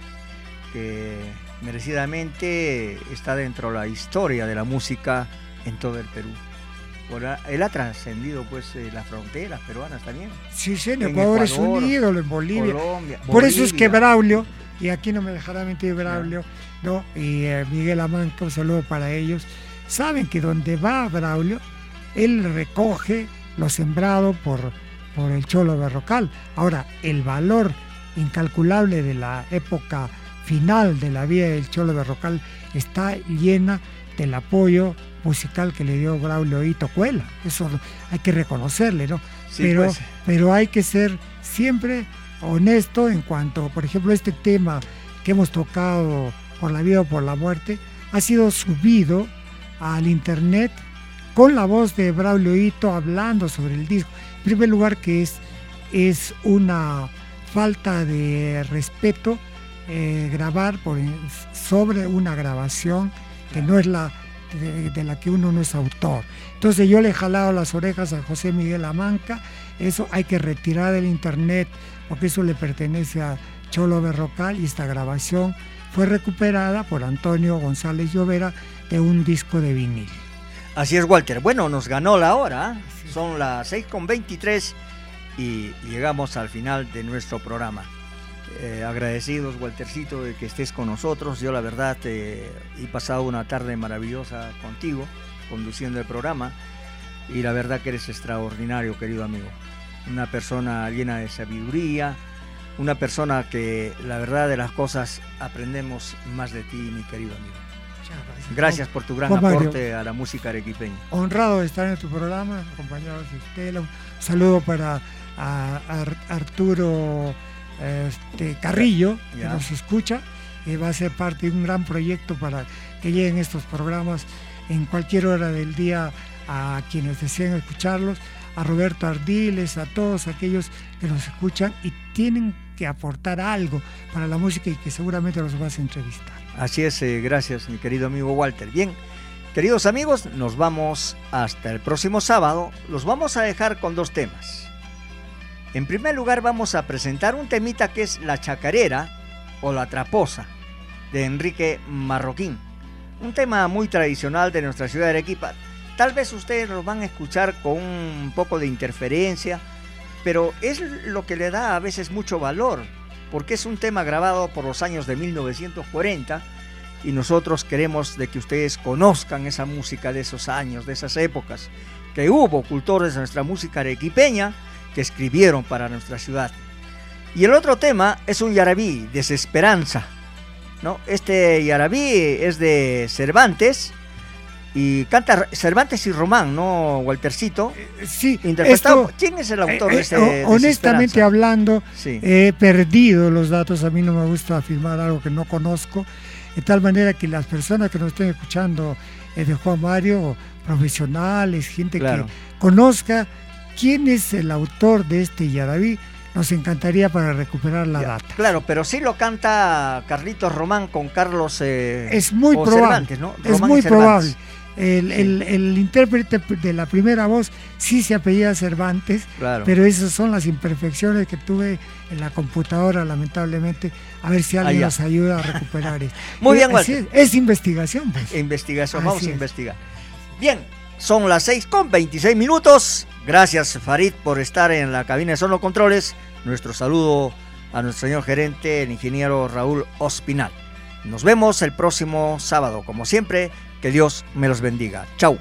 que merecidamente está dentro de la historia de la música en todo el Perú. Ahora, él ha trascendido pues eh, las fronteras peruanas también. Sí, sí, en En Ecuador, es un ídolo, en Bolivia. Colombia, Por eso es que. Braulio, y aquí no me dejará mentir Braulio, ¿no? y eh, Miguel Amanca, un saludo para ellos, saben que donde va Braulio, él recoge lo sembrado por, por el Cholo Berrocal. Ahora, el valor incalculable de la época final de la vida del Cholo Berrocal está llena del apoyo musical que le dio Braulio Hito Cuela. Eso hay que reconocerle, ¿no? Sí, pero, pues. pero hay que ser siempre honesto en cuanto, por ejemplo, este tema que hemos tocado por la vida o por la muerte, ha sido subido al internet con la voz de Braulio Hito hablando sobre el disco. En primer lugar, que es, es una falta de respeto eh, grabar por, sobre una grabación que no es la de, de la que uno no es autor. Entonces yo le he jalado las orejas a José Miguel Amanca, eso hay que retirar del internet porque eso le pertenece a Cholo Berrocal y esta grabación fue recuperada por Antonio González Llovera de un disco de vinil. Así es, Walter. Bueno, nos ganó la hora. Son las 6.23 y llegamos al final de nuestro programa. Eh, agradecidos, Waltercito, de que estés con nosotros. Yo, la verdad, eh, he pasado una tarde maravillosa contigo, conduciendo el programa. Y la verdad que eres extraordinario, querido amigo. Una persona llena de sabiduría, una persona que, la verdad de las cosas, aprendemos más de ti, mi querido amigo. Gracias por tu gran Juan Mario. aporte a la música arequipeña. honrado de estar en tu programa, acompañados de Estela. Un saludo para a- a Ar- Arturo este, Carrillo, que nos escucha, va a ser parte de un gran proyecto para que lleguen estos programas en cualquier hora del día a quienes deseen escucharlos, a Roberto Ardiles, a todos aquellos que nos escuchan y tienen que aportar algo para la música y que seguramente los vas a entrevistar. Así es, eh, gracias mi querido amigo Walter. Bien, queridos amigos, nos vamos hasta el próximo sábado. Los vamos a dejar con dos temas. En primer lugar vamos a presentar un temita que es La Chacarera o La Traposa de Enrique Marroquín. Un tema muy tradicional de nuestra ciudad de Arequipa. Tal vez ustedes lo van a escuchar con un poco de interferencia, pero es lo que le da a veces mucho valor, porque es un tema grabado por los años de 1940 y nosotros queremos de que ustedes conozcan esa música de esos años, de esas épocas, que hubo cultores de nuestra música arequipeña que escribieron para nuestra ciudad. Y el otro tema es un yarabí, Desesperanza. ¿no? Este yarabí es de Cervantes y canta Cervantes y Román, ¿no, Waltercito? Sí, Interpretado. esto- ¿Quién es el autor Eh, de eh, este ho- honestamente hablando, Sí. he perdido los datos. A mí no me gusta afirmar algo que no conozco. De tal manera que las personas que nos estén escuchando eh, de Juan Mario, profesionales, gente Claro. que conozca quién es el autor de este Yaraví. Nos encantaría para recuperar la data. Claro, pero sí lo canta Carlitos Román con Carlos. Eh, es muy probable. es muy probable. El, el, el, intérprete de la primera voz sí se apellida Cervantes, claro. pero esas son las imperfecciones que tuve en la computadora, lamentablemente. A ver si ah, alguien nos ayuda a recuperar <laughs> esto. Muy eh, bien, es, es, investigación. Pues. Investigación, vamos a investigar. Bien, son las 6 con 26 minutos. Gracias Farid por estar en la cabina de Sono Controles. Nuestro saludo a nuestro señor gerente, el ingeniero Raúl Ospinal. Nos vemos el próximo sábado. Como siempre, que Dios me los bendiga. Chau.